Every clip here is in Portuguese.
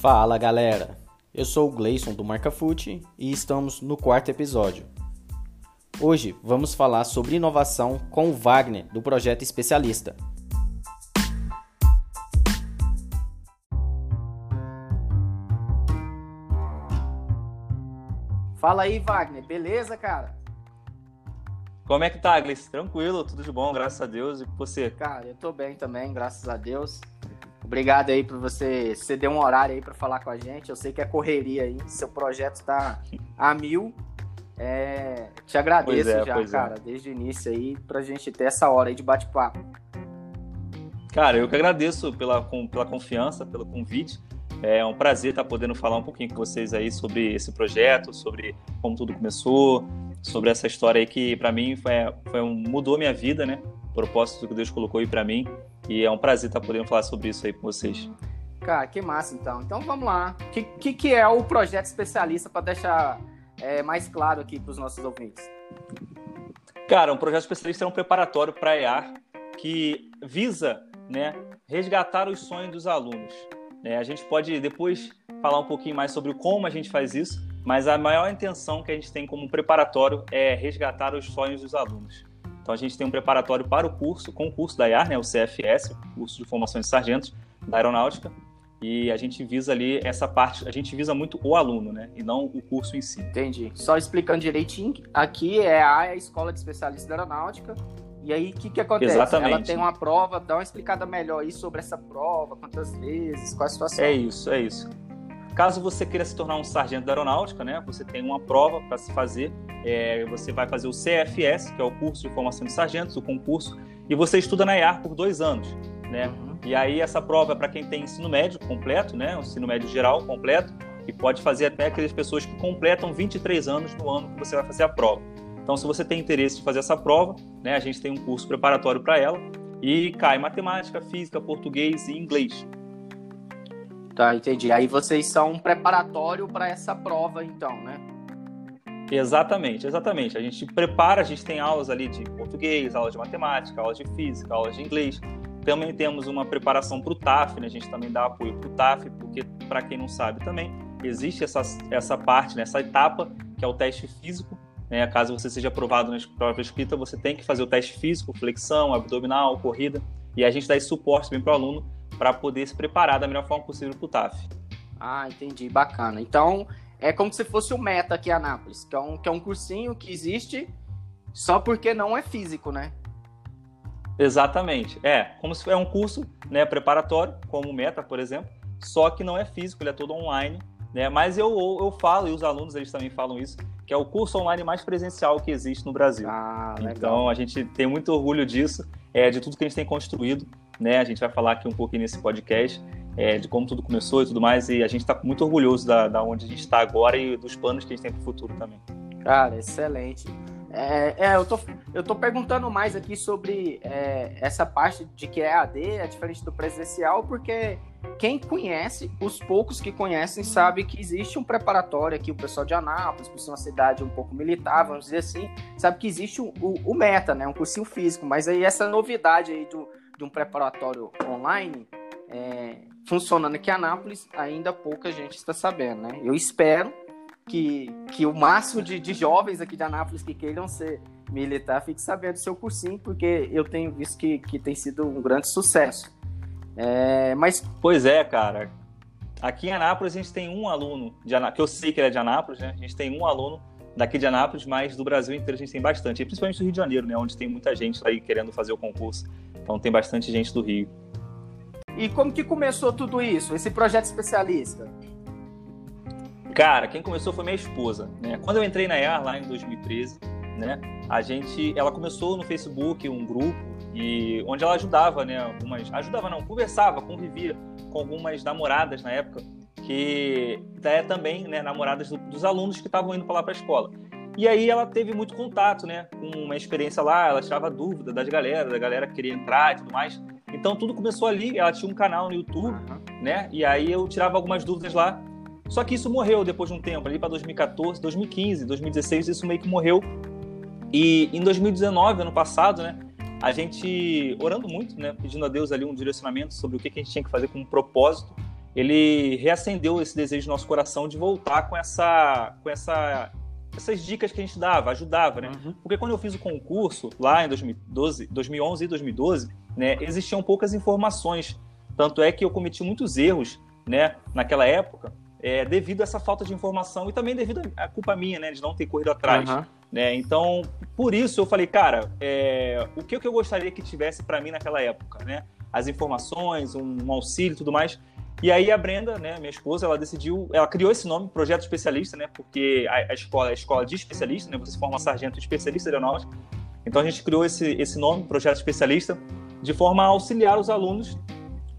Fala galera, eu sou o Gleison do Marca Fute e estamos no quarto episódio. Hoje vamos falar sobre inovação com o Wagner do projeto Especialista. Fala aí, Wagner, beleza, cara? Como é que tá, Gleice? Tranquilo, tudo de bom, graças a Deus. E você? Cara, eu tô bem também, graças a Deus. Obrigado aí por você ceder um horário aí para falar com a gente. Eu sei que é correria aí, seu projeto está a mil. É, te agradeço é, já, cara, é. desde o início aí, pra gente ter essa hora aí de bate-papo. Cara, eu que agradeço pela, pela confiança, pelo convite. É um prazer estar podendo falar um pouquinho com vocês aí sobre esse projeto, sobre como tudo começou, sobre essa história aí que para mim foi, foi um, mudou minha vida, né? Propósito que Deus colocou aí para mim. E é um prazer estar podendo falar sobre isso aí com vocês. Cara, que massa então. Então vamos lá. O que, que, que, é o projeto especialista para deixar é, mais claro aqui para os nossos ouvintes? Cara, um projeto especialista é um preparatório para a EAR que visa né, resgatar os sonhos dos alunos. É, a gente pode depois falar um pouquinho mais sobre como a gente faz isso, mas a maior intenção que a gente tem como preparatório é resgatar os sonhos dos alunos. Então a gente tem um preparatório para o curso, com o curso da IAR, né, o CFS, o curso de formação de sargentos da aeronáutica, e a gente visa ali essa parte, a gente visa muito o aluno, né, e não o curso em si. Entendi. Só explicando direitinho, aqui é a Escola de Especialistas da Aeronáutica, e aí, o que, que acontece? Exatamente. Ela tem uma prova, dá uma explicada melhor aí sobre essa prova, quantas vezes, qual a situação. É isso, é isso. Caso você queira se tornar um sargento da aeronáutica, né, você tem uma prova para se fazer. É, você vai fazer o CFS, que é o curso de formação de sargentos, o concurso, e você estuda na IAR por dois anos, né? Uhum. E aí essa prova é para quem tem ensino médio completo, né, o ensino médio geral completo, e pode fazer até aquelas pessoas que completam 23 anos no ano que você vai fazer a prova. Então, se você tem interesse de fazer essa prova, né, a gente tem um curso preparatório para ela e cai matemática, física, português e inglês. Tá, entendi. Aí vocês são um preparatório para essa prova, então, né? Exatamente, exatamente. A gente prepara, a gente tem aulas ali de português, aulas de matemática, aulas de física, aulas de inglês. Também temos uma preparação para o TAF, né? A gente também dá apoio para o TAF, porque, para quem não sabe também, existe essa, essa parte, né? essa etapa, que é o teste físico, né? Caso você seja aprovado na prova escrita, você tem que fazer o teste físico, flexão, abdominal, corrida, e a gente dá esse suporte também para o aluno para poder se preparar da melhor forma possível para o TAF. Ah, entendi, bacana. Então, é como se fosse o Meta aqui em Anápolis, que é um, que é um cursinho que existe só porque não é físico, né? Exatamente. É, como se é um curso né, preparatório, como o Meta, por exemplo, só que não é físico, ele é todo online. Né? Mas eu, eu falo, e os alunos eles também falam isso, que é o curso online mais presencial que existe no Brasil. Ah, então a gente tem muito orgulho disso, é, de tudo que a gente tem construído. Né? A gente vai falar aqui um pouquinho nesse podcast é, de como tudo começou e tudo mais, e a gente está muito orgulhoso da, da onde a gente está agora e dos planos que a gente tem para o futuro também. Cara, excelente. É, é, eu, tô, eu tô perguntando mais aqui sobre é, essa parte de que é AD, é diferente do presencial, porque quem conhece, os poucos que conhecem, sabe que existe um preparatório aqui, o pessoal de Anápolis, por ser uma cidade um pouco militar, vamos dizer assim, sabe que existe o, o, o META, né, um cursinho físico, mas aí essa novidade aí do, de um preparatório online, é, funcionando aqui em Anápolis, ainda pouca gente está sabendo, né? Eu espero que, que o máximo de, de jovens aqui de Anápolis que queiram ser militar fique sabendo do seu cursinho, porque eu tenho visto que, que tem sido um grande sucesso. É, mas... Pois é, cara. Aqui em Anápolis a gente tem um aluno, de Anápolis, que eu sei que ele é de Anápolis, né? A gente tem um aluno daqui de Anápolis, mas do Brasil inteiro a gente tem bastante, principalmente do Rio de Janeiro, né? Onde tem muita gente aí querendo fazer o concurso. Então tem bastante gente do Rio. E como que começou tudo isso, esse projeto especialista? Cara, quem começou foi minha esposa, né? Quando eu entrei na EAR lá em 2013, né? A gente, ela começou no Facebook um grupo e onde ela ajudava, né? Algumas, ajudava não, conversava, convivia com algumas namoradas na época que é também, né, namoradas do, dos alunos que estavam indo para lá para a escola. E aí ela teve muito contato, né, com uma experiência lá, ela tirava dúvida das galera, da galera que queria entrar e tudo mais. Então tudo começou ali, ela tinha um canal no YouTube, uhum. né? E aí eu tirava algumas dúvidas lá só que isso morreu depois de um tempo, ali para 2014, 2015, 2016, isso meio que morreu. E em 2019, ano passado, né, a gente orando muito, né, pedindo a Deus ali um direcionamento sobre o que, a gente tinha que fazer com um propósito, ele reacendeu esse desejo no nosso coração de voltar com essa, com essa, essas dicas que a gente dava, ajudava, né? Uhum. Porque quando eu fiz o concurso lá em 2012, 2011 e 2012, né, existiam poucas informações. Tanto é que eu cometi muitos erros, né, naquela época, é, devido a essa falta de informação e também devido à culpa minha, né, de não ter corrido atrás. Uhum. Né? Então, por isso eu falei, cara, é, o que, que eu gostaria que tivesse para mim naquela época, né? As informações, um, um auxílio, tudo mais. E aí a Brenda, né, minha esposa, ela decidiu, ela criou esse nome, Projeto Especialista, né, porque a, a escola é escola de especialista, né, você forma sargento especialista aeronáutico. Então a gente criou esse, esse nome, Projeto Especialista, de forma a auxiliar os alunos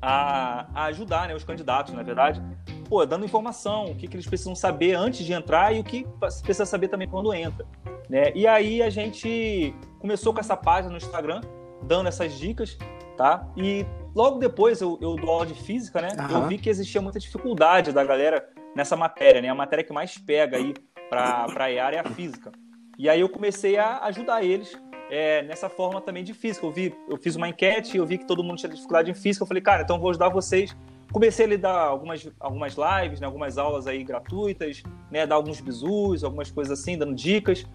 a, a ajudar, né, os candidatos, na verdade, pô, dando informação, o que, que eles precisam saber antes de entrar e o que precisa saber também quando entra. Né? E aí a gente começou com essa página no Instagram, dando essas dicas, tá? E logo depois eu, eu dou aula de física, né? Uhum. Eu vi que existia muita dificuldade da galera nessa matéria, né? A matéria que mais pega aí para a área é a física. E aí eu comecei a ajudar eles é, nessa forma também de física. Eu vi, eu fiz uma enquete, eu vi que todo mundo tinha dificuldade em física. Eu falei, cara, então vou ajudar vocês. Comecei a lhe dar algumas, algumas lives, né, algumas aulas aí gratuitas, né, dar alguns bisus, algumas coisas assim, dando dicas.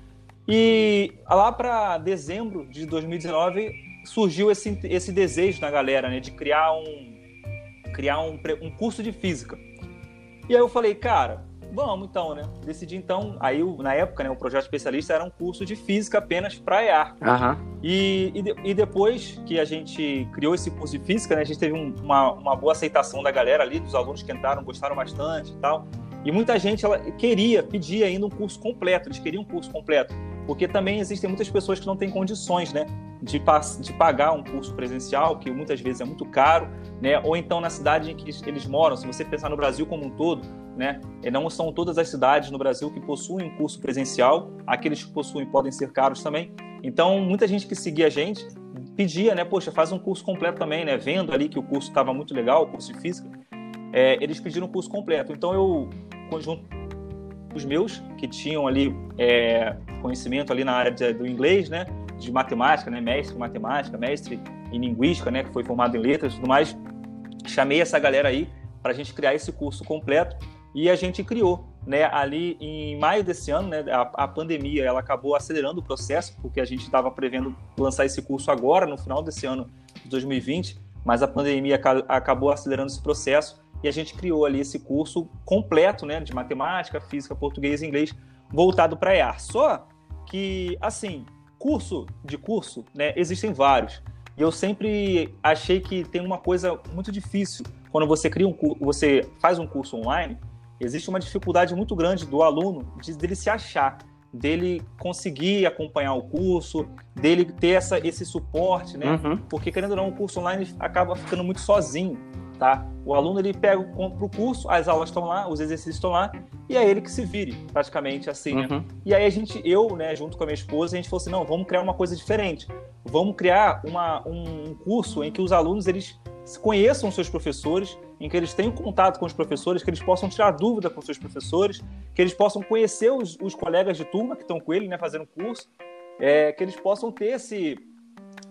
E lá para dezembro de 2019 surgiu esse, esse desejo na galera, né, de criar um criar um, um curso de física. E aí eu falei, cara, Vamos então, né? Decidi então, aí na época, né, o projeto especialista era um curso de física apenas para EAR. Uhum. E, e, e, depois que a gente criou esse curso de física, né, a gente teve um, uma, uma boa aceitação da galera ali, dos alunos que entraram, gostaram bastante e tal. E muita gente ela queria, pedia ainda um curso completo, eles queriam um curso completo, porque também existem muitas pessoas que não têm condições, né, de, de pagar um curso presencial, que muitas vezes é muito caro, né, ou então na cidade em que eles moram, se você pensar no Brasil como um todo, né, não são todas as cidades no Brasil que possuem um curso presencial, aqueles que possuem podem ser caros também. Então, muita gente que seguia a gente pedia, né, poxa, faz um curso completo também, né, vendo ali que o curso estava muito legal, o curso de física, é, eles pediram um curso completo. Então, eu conjunto os meus que tinham ali é, conhecimento ali na área de, do inglês, né, de matemática, né, mestre em matemática, mestre em linguística, né, que foi formado em letras e tudo mais, chamei essa galera aí para a gente criar esse curso completo. E a gente criou, né, ali em maio desse ano, né, a, a pandemia ela acabou acelerando o processo porque a gente estava prevendo lançar esse curso agora no final desse ano de 2020, mas a pandemia acabou acelerando esse processo e a gente criou ali esse curso completo, né, de matemática, física, português e inglês, voltado para EAR. Só que, assim, curso de curso, né, existem vários. E eu sempre achei que tem uma coisa muito difícil quando você cria um você faz um curso online, existe uma dificuldade muito grande do aluno de dele se achar, dele conseguir acompanhar o curso, dele ter essa, esse suporte, né? Uhum. Porque querendo ou não, o curso online acaba ficando muito sozinho tá? O aluno ele pega compra o curso, as aulas estão lá, os exercícios estão lá e é ele que se vire, praticamente assim. Né? Uhum. E aí a gente, eu, né, junto com a minha esposa, a gente falou assim, não, vamos criar uma coisa diferente. Vamos criar uma, um curso em que os alunos eles conheçam seus professores, em que eles tenham contato com os professores, que eles possam tirar dúvida com seus professores, que eles possam conhecer os, os colegas de turma que estão com ele, né, fazendo curso, é, que eles possam ter esse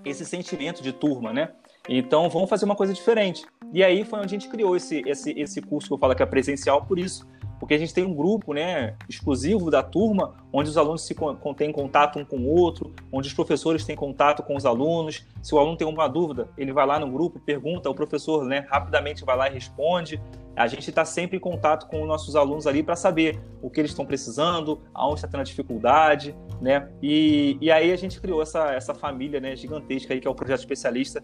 esse sentimento de turma, né? Então, vamos fazer uma coisa diferente. E aí foi onde a gente criou esse, esse, esse curso que eu falo que é presencial por isso. Porque a gente tem um grupo né, exclusivo da turma, onde os alunos se têm contato um com o outro, onde os professores têm contato com os alunos. Se o aluno tem uma dúvida, ele vai lá no grupo, pergunta, o professor né, rapidamente vai lá e responde. A gente está sempre em contato com os nossos alunos ali para saber o que eles estão precisando, aonde está tendo a dificuldade, né? E, e aí a gente criou essa, essa família né, gigantesca aí, que é o Projeto Especialista,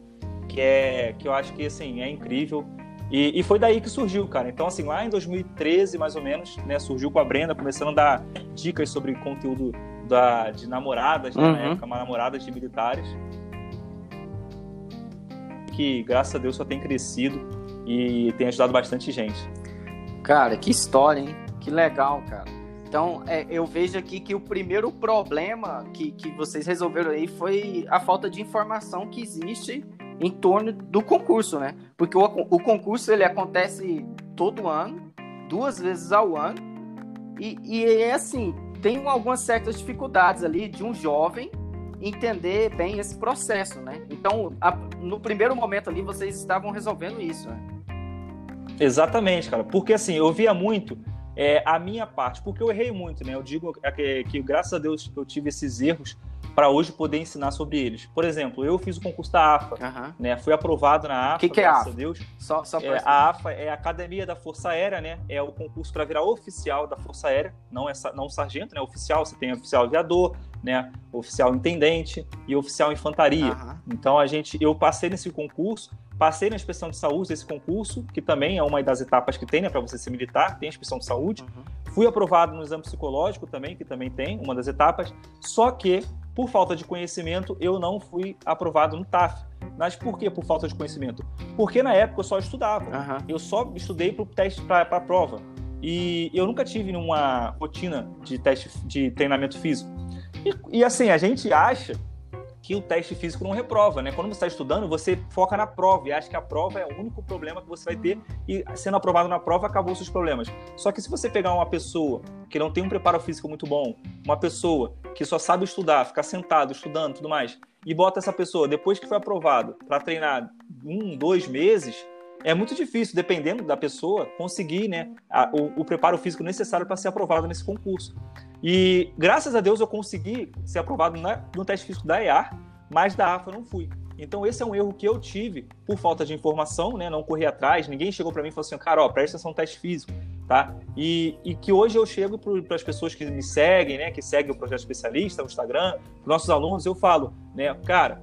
que é que eu acho que assim é incrível. E, e, foi daí que surgiu, cara. Então, assim, lá em 2013, mais ou menos, né, surgiu com a Brenda, começando a dar dicas sobre conteúdo da, de namoradas, né, uhum. na época, namoradas de militares. Que, graças a Deus, só tem crescido e tem ajudado bastante gente. Cara, que história, hein? Que legal, cara. Então, é, eu vejo aqui que o primeiro problema que, que vocês resolveram aí foi a falta de informação que existe em torno do concurso, né? Porque o, o concurso ele acontece todo ano, duas vezes ao ano, e, e é assim, tem algumas certas dificuldades ali de um jovem entender bem esse processo, né? Então, a, no primeiro momento ali, vocês estavam resolvendo isso, né? Exatamente, cara. Porque assim, eu via muito é, a minha parte, porque eu errei muito, né? Eu digo que, que graças a Deus eu tive esses erros para hoje poder ensinar sobre eles. Por exemplo, eu fiz o concurso da AFA, uhum. né? Fui aprovado na AFA, que que é graças AFA? a Deus. Só, só é, a AFA é a Academia da Força Aérea, né? É o concurso para virar oficial da Força Aérea, não é não sargento, né? Oficial, você tem oficial aviador, né? Oficial intendente e oficial infantaria. Uhum. Então a gente, eu passei nesse concurso, passei na inspeção de saúde desse concurso, que também é uma das etapas que tem, né? Para você ser militar, tem a inspeção de saúde. Uhum. Fui aprovado no exame psicológico também, que também tem uma das etapas. Só que por falta de conhecimento, eu não fui aprovado no TAF. Mas por que por falta de conhecimento? Porque na época eu só estudava. Uhum. Eu só estudei para o teste, para a prova. E eu nunca tive uma rotina de teste de treinamento físico. E, e assim, a gente acha que o teste físico não reprova, né? Quando você está estudando, você foca na prova e acha que a prova é o único problema que você vai ter e sendo aprovado na prova acabou seus problemas. Só que se você pegar uma pessoa que não tem um preparo físico muito bom, uma pessoa que só sabe estudar, ficar sentado estudando, tudo mais, e bota essa pessoa depois que foi aprovado para treinar um, dois meses, é muito difícil, dependendo da pessoa, conseguir né, a, o, o, preparo físico necessário para ser aprovado nesse concurso. E graças a Deus eu consegui ser aprovado na, no teste físico da EAR, mas da AFA eu não fui. Então esse é um erro que eu tive por falta de informação, né? Não corri atrás, ninguém chegou para mim e falou assim, cara, ó, presta atenção no teste físico, tá? E, e que hoje eu chego para as pessoas que me seguem, né? Que seguem o projeto especialista, o Instagram, nossos alunos, eu falo, né, cara,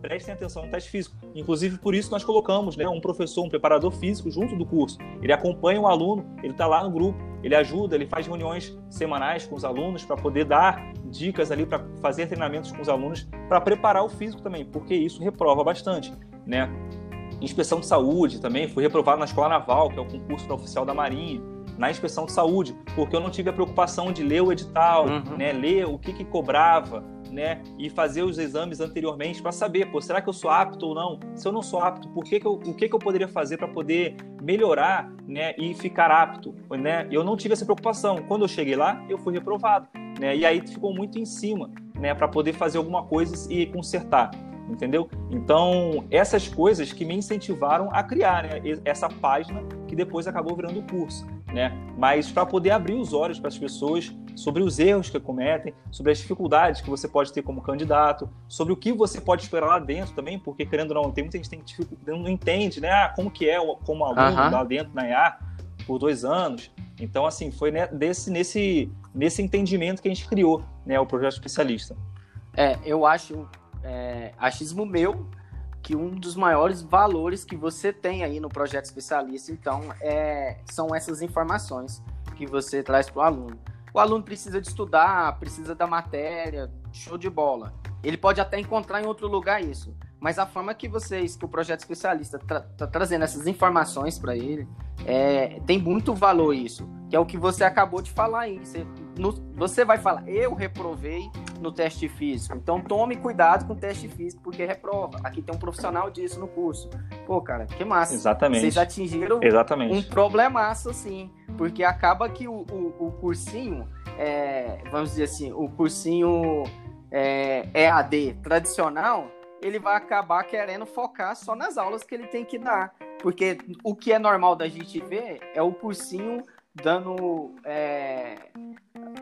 prestem atenção no teste físico. Inclusive, por isso nós colocamos né, um professor, um preparador físico junto do curso. Ele acompanha o aluno, ele está lá no grupo, ele ajuda, ele faz reuniões semanais com os alunos para poder dar dicas ali, para fazer treinamentos com os alunos, para preparar o físico também, porque isso reprova bastante. Né? Inspeção de saúde também, fui reprovado na Escola Naval, que é o concurso para oficial da Marinha na inspeção de saúde, porque eu não tive a preocupação de ler o edital, uhum. né, ler o que, que cobrava, né, e fazer os exames anteriormente para saber, pô, será que eu sou apto ou não? Se eu não sou apto, por que, que eu, o que, que eu poderia fazer para poder melhorar, né, e ficar apto, né? Eu não tive essa preocupação. Quando eu cheguei lá, eu fui reprovado, né? E aí ficou muito em cima, né, para poder fazer alguma coisa e consertar entendeu? Então, essas coisas que me incentivaram a criar né, essa página que depois acabou virando o curso, né? Mas para poder abrir os olhos para as pessoas sobre os erros que cometem, sobre as dificuldades que você pode ter como candidato, sobre o que você pode esperar lá dentro também, porque querendo ou não, tem muita gente que não entende, né? Ah, como que é como aluno uh -huh. lá dentro na IA por dois anos. Então, assim, foi desse, nesse, nesse entendimento que a gente criou né, o projeto especialista. É, eu acho é, achismo meu que um dos maiores valores que você tem aí no projeto especialista, então, é, são essas informações que você traz para o aluno. O aluno precisa de estudar, precisa da matéria, show de bola. Ele pode até encontrar em outro lugar isso, mas a forma que vocês, que o projeto especialista está tra trazendo essas informações para ele, é, tem muito valor isso, que é o que você acabou de falar aí. Você, no, você vai falar, eu reprovei no teste físico, então tome cuidado com o teste físico, porque reprova. Aqui tem um profissional disso no curso. Pô, cara, que massa. Exatamente. Vocês atingiram Exatamente. um problemaço, assim, porque acaba que o, o, o cursinho, é, vamos dizer assim, o cursinho é, EAD tradicional, ele vai acabar querendo focar só nas aulas que ele tem que dar. Porque o que é normal da gente ver é o cursinho dando é,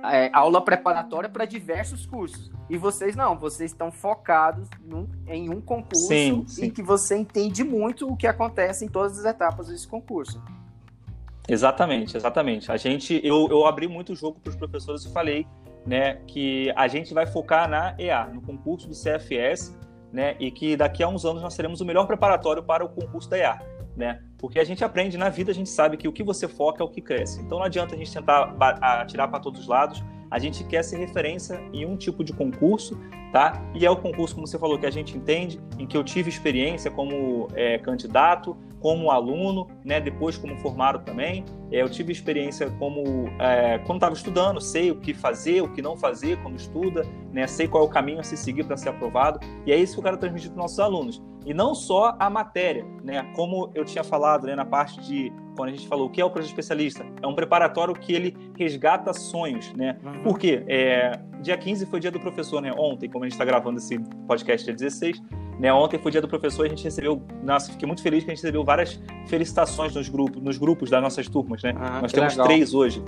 é, aula preparatória para diversos cursos. E vocês não, vocês estão focados num, em um concurso sim, sim. e que você entende muito o que acontece em todas as etapas desse concurso. Exatamente, exatamente. A gente, eu, eu abri muito o jogo para os professores e falei, né, que a gente vai focar na EA, no concurso do CFS, né, e que daqui a uns anos nós seremos o melhor preparatório para o concurso da EA né? Porque a gente aprende na vida, a gente sabe que o que você foca é o que cresce. Então não adianta a gente tentar atirar para todos os lados. A gente quer ser referência em um tipo de concurso, tá? E é o concurso, como você falou, que a gente entende, em que eu tive experiência como é, candidato, como aluno, né? Depois como formado também. É, eu tive experiência como é, quando estava estudando, sei o que fazer, o que não fazer quando estuda, né? Sei qual é o caminho a se seguir para ser aprovado. E é isso que eu quero transmitir para os nossos alunos e não só a matéria, né? Como eu tinha falado, né, na parte de quando a gente falou o que é o projeto especialista, é um preparatório que ele resgata sonhos, né? Uhum. Por quê? É, dia 15 foi dia do professor, né? Ontem, como a gente está gravando esse podcast dia 16, Né? Ontem foi dia do professor e a gente recebeu, nossa, fiquei muito feliz que a gente recebeu várias felicitações nos grupos, nos grupos das nossas turmas, né? Ah, Nós temos legal. três hoje.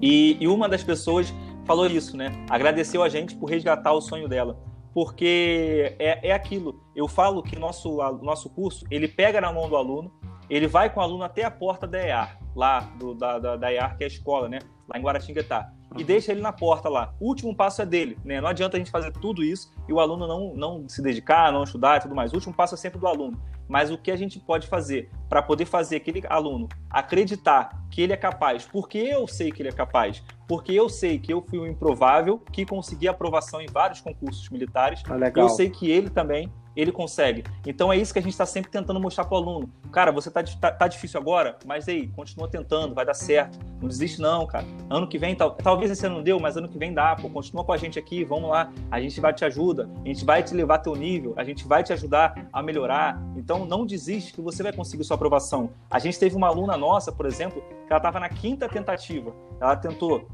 E, e uma das pessoas falou isso, né? Agradeceu a gente por resgatar o sonho dela porque é, é aquilo. Eu falo que nosso nosso curso ele pega na mão do aluno, ele vai com o aluno até a porta da EAR, lá do, da, da, da EAR, que é a escola, né? Lá em Guaratinguetá e deixa ele na porta lá. O último passo é dele, né? Não adianta a gente fazer tudo isso e o aluno não, não se dedicar, não estudar e tudo mais. O último passo é sempre do aluno. Mas o que a gente pode fazer para poder fazer aquele aluno acreditar que ele é capaz, porque eu sei que ele é capaz, porque eu sei que eu fui o improvável que consegui aprovação em vários concursos militares, ah, eu sei que ele também ele consegue. Então é isso que a gente está sempre tentando mostrar para o aluno. Cara, você tá, tá, tá, difícil agora, mas aí, continua tentando, vai dar certo. Não desiste não, cara. Ano que vem, tal, talvez esse ano não deu, mas ano que vem dá, pô. Continua com a gente aqui, vamos lá. A gente vai te ajuda, a gente vai te levar teu nível, a gente vai te ajudar a melhorar. Então não desiste que você vai conseguir sua aprovação. A gente teve uma aluna nossa, por exemplo, que ela estava na quinta tentativa. Ela tentou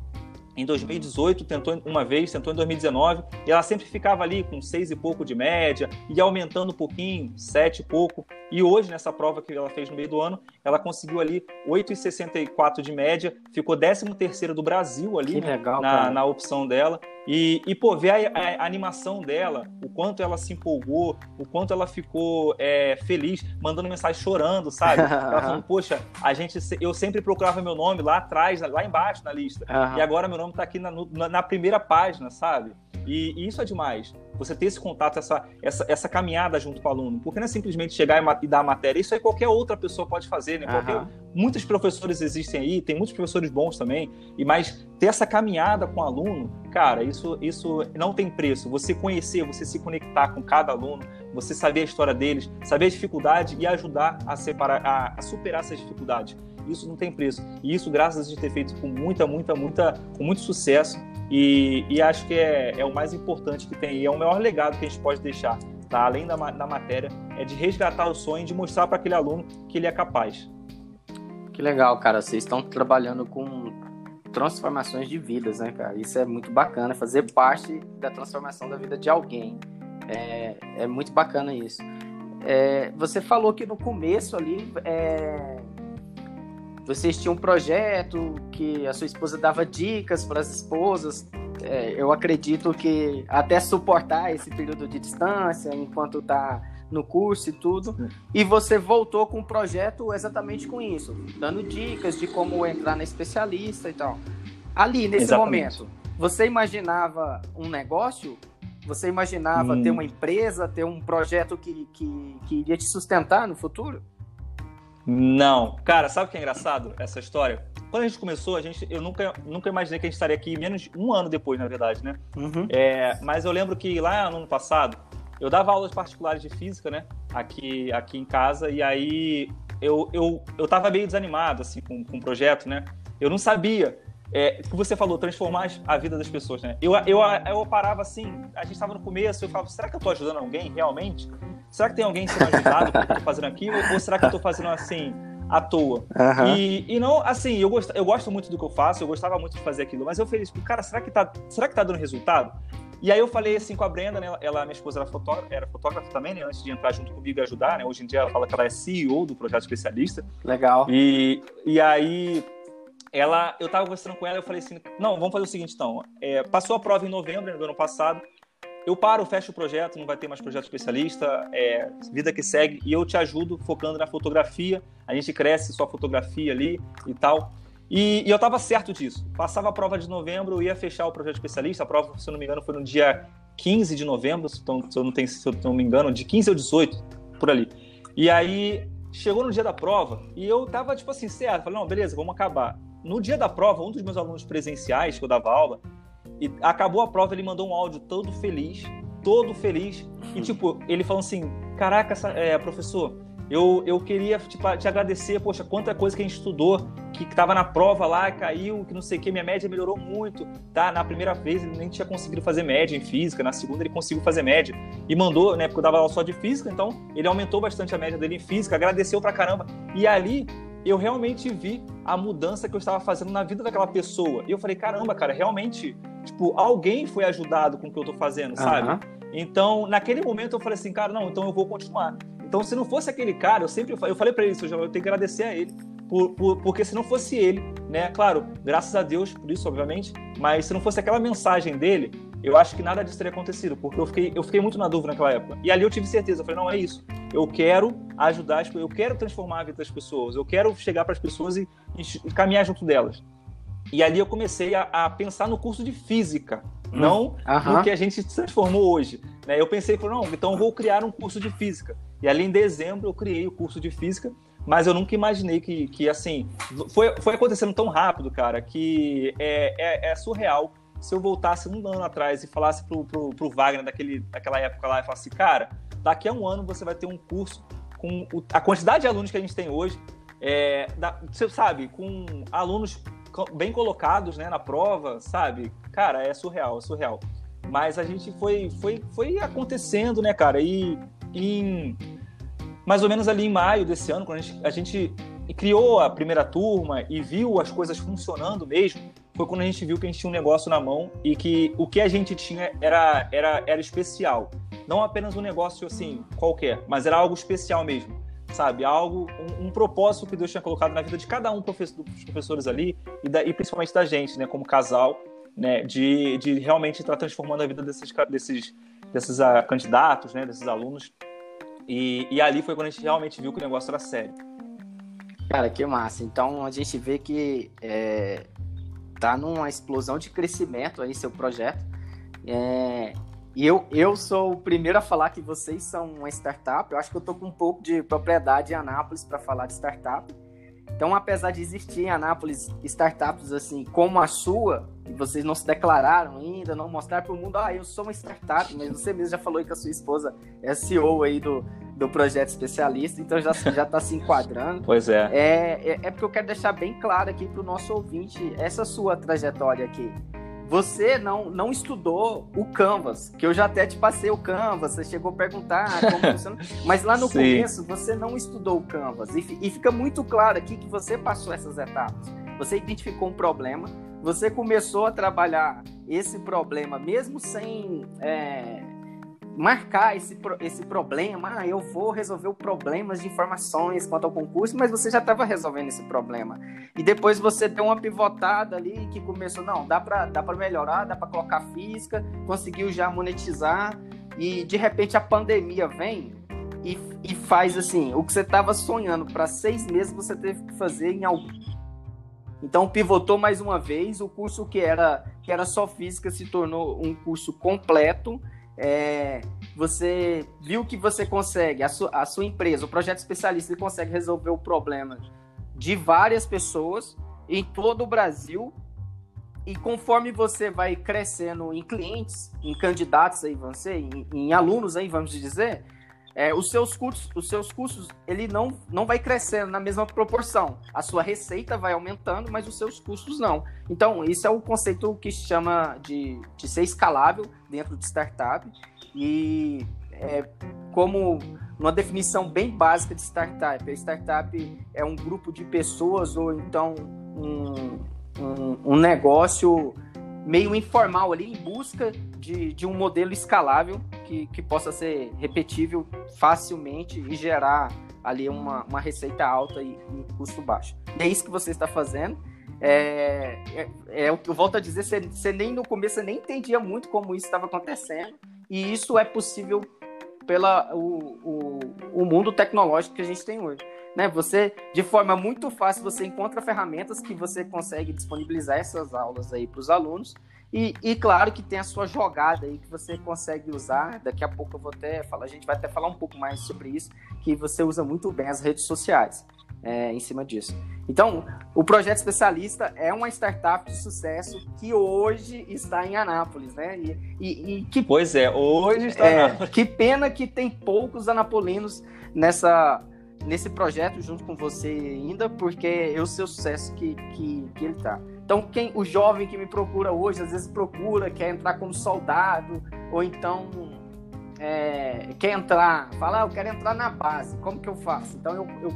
em 2018, tentou uma vez, tentou em 2019, e ela sempre ficava ali com seis e pouco de média, ia aumentando um pouquinho, sete e pouco. E hoje, nessa prova que ela fez no meio do ano, ela conseguiu ali 8,64 de média, ficou 13 terceiro do Brasil ali né, legal, na, na opção dela. E, e pô, ver a, a, animação dela, o quanto ela se empolgou, o quanto ela ficou é, feliz, mandando mensagem chorando, sabe? Ela falando, poxa, a gente, eu sempre procurava meu nome lá atrás, lá embaixo na lista. Uhum. E agora meu nome tá aqui na, na, na primeira página, sabe? E, e, isso é demais. Você ter esse contato, essa, essa, essa caminhada junto com o aluno. Porque não é simplesmente chegar e, e dar a matéria. Isso aí qualquer outra pessoa pode fazer, né? Qualquer, muitos professores existem aí, tem muitos professores bons também. E mas ter essa caminhada com o aluno, cara, isso, isso não tem preço. Você conhecer, você se conectar com cada aluno, você saber a história deles, saber a dificuldade e ajudar a, separar, a, a superar essas dificuldades. Isso não tem preço. E isso, graças a gente ter feito com muita, muita, muita, com muito sucesso. E, e acho que é, é, o mais importante que tem. E é o maior legado que a gente pode deixar, tá? além da, da matéria, é de resgatar o sonho, de mostrar para aquele aluno que ele é capaz. Que legal, cara. Vocês estão trabalhando com transformações de vidas, né, cara? Isso é muito bacana, fazer parte da transformação da vida de alguém. É, é muito bacana isso. É, você falou que no começo ali é, vocês tinham um projeto que a sua esposa dava dicas para as esposas. É, eu acredito que até suportar esse período de distância, enquanto está no curso e tudo. E você voltou com um projeto exatamente com isso, dando dicas de como entrar na especialista e tal. Ali, nesse exatamente. momento, você imaginava um negócio? Você imaginava hum. ter uma empresa, ter um projeto que, que, que iria te sustentar no futuro? Não. Cara, sabe o que é engraçado essa história? Quando a gente começou, a gente, eu nunca, nunca imaginei que a gente estaria aqui menos de um ano depois, na verdade, né? Uhum. É, mas eu lembro que lá no ano passado, eu dava aulas particulares de física, né? Aqui, aqui em casa, e aí eu, eu, eu tava meio desanimado, assim, com, com o projeto, né? Eu não sabia é, que você falou, transformar a vida das pessoas, né? Eu, eu, eu parava assim, a gente estava no começo, eu falava, será que eu estou ajudando alguém realmente? Será que tem alguém sendo ajudado que eu tô fazendo aqui? Ou, ou será que eu tô fazendo assim, à toa? Uhum. E, e não, assim, eu gosto, eu gosto muito do que eu faço, eu gostava muito de fazer aquilo, mas eu falei, tipo, cara, será que tá, será que tá dando resultado? E aí eu falei assim com a Brenda, né? Ela, minha esposa, era fotógrafa, era fotógrafa também, né? Antes de entrar junto comigo e ajudar, né? Hoje em dia ela fala que ela é CEO do projeto especialista. Legal. E, e aí ela, eu tava conversando com ela, eu falei assim, não, vamos fazer o seguinte então. É, passou a prova em novembro do ano passado eu paro, fecho o projeto, não vai ter mais projeto especialista, é, vida que segue, e eu te ajudo focando na fotografia, a gente cresce sua fotografia ali e tal. E, e eu estava certo disso. Passava a prova de novembro, eu ia fechar o projeto especialista, a prova, se eu não me engano, foi no dia 15 de novembro, se eu não, tenho, se eu não me engano, de 15 ou 18, por ali. E aí, chegou no dia da prova, e eu tava, tipo assim, certo, falei, não, beleza, vamos acabar. No dia da prova, um dos meus alunos presenciais, que eu dava aula, e acabou a prova, ele mandou um áudio todo feliz, todo feliz. E, uhum. tipo, ele falou assim: Caraca, é, professor, eu, eu queria tipo, te agradecer, poxa, quanta coisa que a gente estudou, que, que tava na prova lá, caiu, que não sei o que, minha média melhorou muito, tá? Na primeira vez ele nem tinha conseguido fazer média em física, na segunda ele conseguiu fazer média. E mandou, né, porque eu dava aula só de física, então ele aumentou bastante a média dele em física, agradeceu pra caramba. E ali eu realmente vi a mudança que eu estava fazendo na vida daquela pessoa. E eu falei, caramba, cara, realmente, tipo, alguém foi ajudado com o que eu tô fazendo, sabe? Então, naquele momento eu falei assim, cara, não, então eu vou continuar. Então, se não fosse aquele cara, eu sempre eu falei para ele isso, eu tenho que agradecer a ele, por, por, porque se não fosse ele, né, claro, graças a Deus por isso, obviamente, mas se não fosse aquela mensagem dele, eu acho que nada disso teria acontecido, porque eu fiquei, eu fiquei muito na dúvida naquela época. E ali eu tive certeza, eu falei, não, é isso. Eu quero ajudar, eu quero transformar a vida das pessoas, eu quero chegar para as pessoas e, e, caminhar junto delas. E ali eu comecei a, a pensar no curso de física, hum. não no que a gente se transformou hoje. Né? Eu pensei, falei, não, então eu vou criar um curso de física. E ali em dezembro eu criei o curso de física, mas eu nunca imaginei que, que assim, foi, foi acontecendo tão rápido, cara, que é, é, é surreal se eu voltasse um ano atrás e falasse pro, pro, pro Wagner daquele, daquela época lá e falasse, assim, cara, daqui a um ano você vai ter um curso com o, a quantidade de alunos que a gente tem hoje, é, da, você sabe, com alunos bem colocados né, na prova, sabe? Cara, é surreal, é surreal. Mas a gente foi, foi, foi acontecendo, né, cara? E em mais ou menos ali em maio desse ano, quando a gente, a gente criou a primeira turma e viu as coisas funcionando mesmo, foi quando a gente viu que a gente tinha um negócio na mão e que o que a gente tinha era, era, era especial. Não apenas um negócio assim, qualquer, mas era algo especial mesmo. Sabe? Algo, um, um propósito que Deus tinha colocado na vida de cada um professor, dos professores ali e, da, e principalmente da gente, né, como casal, né, de, de realmente estar transformando a vida desses, desses, desses uh, candidatos, né, desses alunos e, e ali foi quando a gente realmente viu que o negócio era sério. Cara, que massa. Então a gente vê que é, tá numa explosão de crescimento aí seu projeto. É, e eu, eu sou o primeiro a falar que vocês são uma startup. Eu acho que eu tô com um pouco de propriedade em Anápolis para falar de startup. Então, apesar de existir em Anápolis startups assim como a sua, e vocês não se declararam ainda, não mostraram para o mundo, ah, eu sou uma startup, mas você mesmo já falou que a sua esposa é CEO aí do, do projeto especialista, então já já está se enquadrando. Pois é. é. É, é porque eu quero deixar bem claro aqui para o nosso ouvinte essa sua trajetória aqui você não, não estudou o Canvas, que eu já até te passei o Canvas, você chegou a perguntar como funciona, mas lá no Sim. começo você não estudou o Canvas, e, e fica muito claro aqui que você passou essas etapas. Você identificou um problema, você começou a trabalhar esse problema, mesmo sem é, marcar esse, esse problema, ah, eu vou resolver o problema de informações quanto ao concurso, mas você já estava resolvendo esse problema. E depois você deu uma pivotada ali que começou, não, dá para dá melhorar, dá para colocar física, conseguiu já monetizar, e de repente a pandemia vem e, e faz assim, o que você estava sonhando para seis meses você teve que fazer em algum. Então pivotou mais uma vez, o curso que era que era só física se tornou um curso completo é, você viu que você consegue, a, su, a sua empresa, o projeto especialista, ele consegue resolver o problema de várias pessoas em todo o Brasil. E conforme você vai crescendo em clientes, em candidatos aí, você, em, em alunos aí, vamos dizer, é, os seus custos, os seus custos, ele não, não vai crescendo na mesma proporção. A sua receita vai aumentando, mas os seus custos não. Então, isso é o conceito que se chama de, de ser escalável dentro de startup. E é, como uma definição bem básica de startup, a startup é um grupo de pessoas ou então um, um, um negócio meio informal ali, em busca de, de um modelo escalável que, que possa ser repetível facilmente e gerar ali uma, uma receita alta e, e custo baixo. E é isso que você está fazendo. É, é, é, o que eu volto a dizer, você, você nem no começo você nem entendia muito como isso estava acontecendo, e isso é possível pela o, o, o mundo tecnológico que a gente tem hoje né? Você, de forma muito fácil, você encontra ferramentas que você consegue disponibilizar essas aulas aí para os alunos. E, e, claro que tem a sua jogada aí que você consegue usar. Daqui a pouco eu vou até falar, a gente vai até falar um pouco mais sobre isso, que você usa muito bem as redes sociais é, em cima disso. Então, o projeto especialista é uma startup de sucesso que hoje está em Anápolis, né? E, e, e que pois é, hoje está é, em Anápolis. Que pena que tem poucos anapolinos nessa nesse projeto junto com você ainda, porque eu sei o sucesso que, que, que ele tá. Então, quem, o jovem que me procura hoje, às vezes procura, quer entrar como soldado, ou então é, quer entrar, fala, ah, eu quero entrar na base, como que eu faço? Então, eu, eu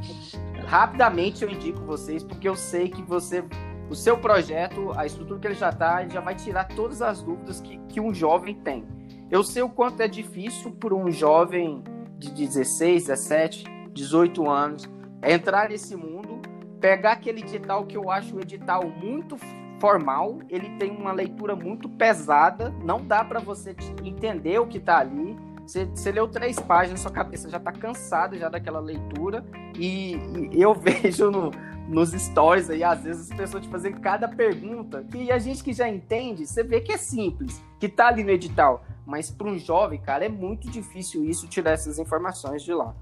rapidamente eu indico vocês, porque eu sei que você, o seu projeto, a estrutura que ele já está, já vai tirar todas as dúvidas que, que um jovem tem. Eu sei o quanto é difícil para um jovem de 16, 17, 18 anos entrar nesse mundo, pegar aquele edital que eu acho o edital muito formal, ele tem uma leitura muito pesada, não dá para você entender o que está ali. Você, você leu três páginas, sua cabeça já está cansada já daquela leitura. E, e eu vejo no, nos stories aí, às vezes, as pessoas te fazendo cada pergunta, que a gente que já entende, você vê que é simples, que tá ali no edital. Mas para um jovem, cara, é muito difícil isso, tirar essas informações de lá.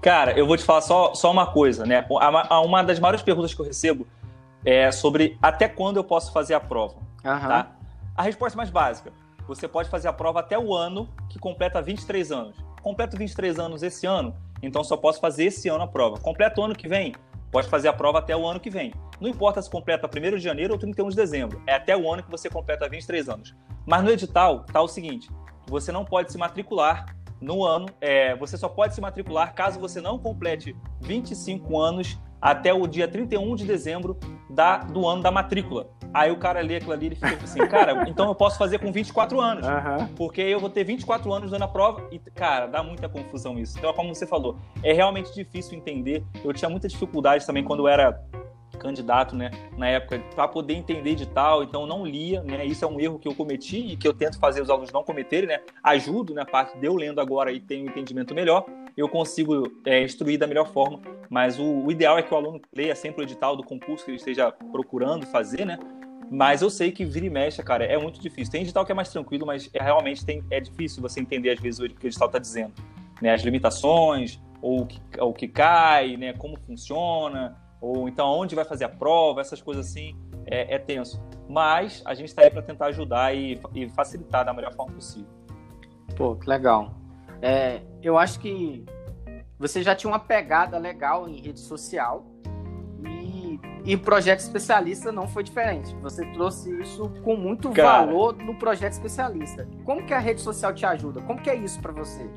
Cara, eu vou te falar só, só uma coisa, né? Uma das maiores perguntas que eu recebo é sobre até quando eu posso fazer a prova. Tá? A resposta mais básica: você pode fazer a prova até o ano que completa 23 anos. Completo 23 anos esse ano, então só posso fazer esse ano a prova. Completo o ano que vem, pode fazer a prova até o ano que vem. Não importa se completa 1 de janeiro ou 31 de dezembro, é até o ano que você completa 23 anos. Mas no edital está o seguinte: você não pode se matricular no ano, é, você só pode se matricular caso você não complete 25 anos até o dia 31 de dezembro da, do ano da matrícula. Aí o cara lê aquilo ali e fica assim, cara, então eu posso fazer com 24 anos. Uhum. Porque eu vou ter 24 anos dando a prova e, cara, dá muita confusão isso. Então, como você falou, é realmente difícil entender. Eu tinha muita dificuldade também quando eu era candidato, né, na época, para poder entender edital, então não lia, né, isso é um erro que eu cometi e que eu tento fazer os alunos não cometerem, né, ajudo, né, a parte de eu lendo agora e tenho um entendimento melhor, eu consigo é, instruir da melhor forma, mas o, o, ideal é que o aluno leia sempre o edital do concurso que ele esteja procurando fazer, né, mas eu sei que vira e mexe, cara, é muito difícil. Tem edital que é mais tranquilo, mas é, realmente tem, é difícil você entender às vezes o que o edital está dizendo, né, as limitações, ou o que, o que cai, né, como funciona, ou então onde vai fazer a prova, essas coisas assim, é, é tenso. Mas a gente está aí para tentar ajudar e, e, facilitar da melhor forma possível. Pô, que legal. É, eu acho que você já tinha uma pegada legal em rede social e, e projeto especialista não foi diferente. Você trouxe isso com muito Cara, valor no projeto especialista. Como que a rede social te ajuda? Como que é isso para você?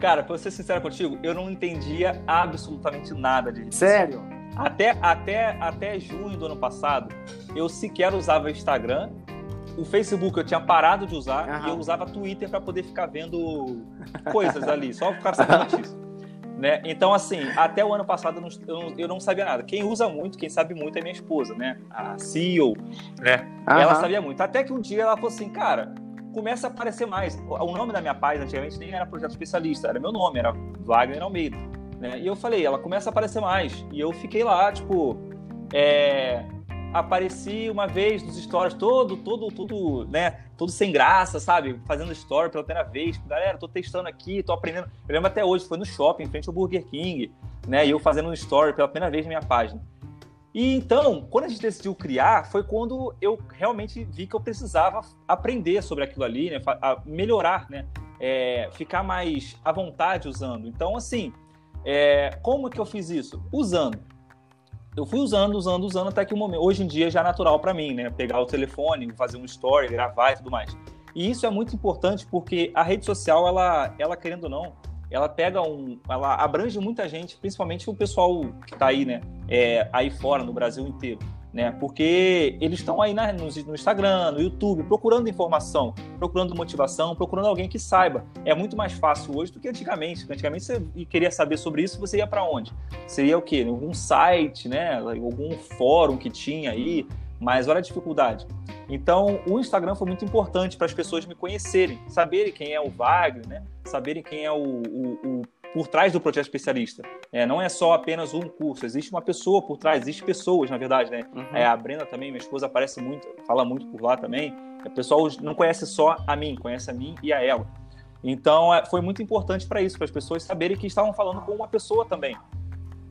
Cara, pra ser sincero contigo, eu não entendia absolutamente nada de rede Sério? Até, até, até junho do ano passado, eu sequer usava Instagram. O Facebook eu tinha parado de usar uhum. e eu usava Twitter para poder ficar vendo coisas ali, só ficar sabendo notícias. Né? Então, assim, até o ano passado eu não, eu não, sabia nada. Quem usa muito, quem sabe muito é minha esposa, né? A CEO, né? Uhum. Ela sabia muito. Até que um dia ela falou assim, cara, começa a aparecer mais. O nome da minha página antigamente nem era Projeto Especialista, era meu nome, era Wagner Almeida. Né? E eu falei, ela começa a aparecer mais. E eu fiquei lá, tipo, é, apareci uma vez nos stories, todo, todo, todo, né, todo sem graça, sabe? Fazendo story pela primeira vez. Galera, tô testando aqui, tô aprendendo. Eu lembro até hoje, foi no shopping, em frente ao Burger King, né? E eu fazendo um story pela primeira vez na minha página. E então, quando a gente decidiu criar, foi quando eu realmente vi que eu precisava aprender sobre aquilo ali, né? melhorar, né? É, ficar mais à vontade usando. Então, assim, é, como que eu fiz isso? Usando. Eu fui usando, usando, usando até que o momento. Hoje em dia já é natural para mim, né? Pegar o telefone, fazer um story, gravar e tudo mais. E isso é muito importante porque a rede social, ela, ela querendo ou não, ela pega um, ela abrange muita gente, principalmente o pessoal que está aí, né, é, aí fora no Brasil inteiro, né, porque eles estão aí na, no, no, Instagram, no YouTube, procurando informação, procurando motivação, procurando alguém que saiba. É muito mais fácil hoje do que antigamente. Antigamente você queria saber sobre isso, você ia para onde? Seria o quê? Algum site, né, algum fórum que tinha aí, mas olha a dificuldade. Então, o Instagram foi muito importante para as pessoas me conhecerem, saberem quem é o Wagner, né? saberem quem é o, o, o por trás do projeto especialista. É, não é só apenas um curso, existe uma pessoa por trás, existem pessoas, na verdade, né? Uhum. É, a Brenda também, minha esposa, aparece muito, fala muito por lá também. O pessoal não conhece só a mim, conhece a mim e a ela. Então, é, foi muito importante para isso, para as pessoas saberem que estavam falando com uma pessoa também,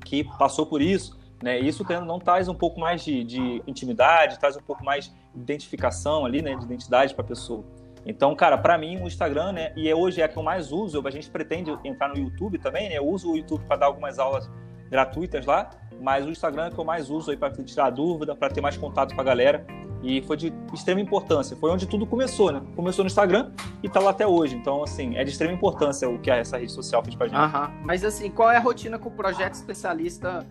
que passou por isso, né? Isso não traz um pouco mais de, de intimidade, traz um pouco mais de identificação ali, né? De identidade para a pessoa. Então, cara, para mim o Instagram, né? E é hoje é a que eu mais uso. A gente pretende entrar no YouTube também, né? Eu uso o YouTube para dar algumas aulas gratuitas lá, mas o Instagram é que eu mais uso aí para tirar dúvida, para ter mais contato com a galera. E foi de extrema importância. Foi onde tudo começou, né? Começou no Instagram e tá lá até hoje. Então, assim, é de extrema importância o que essa rede social fez pra gente. Mas, assim, qual é a rotina que o projeto especialista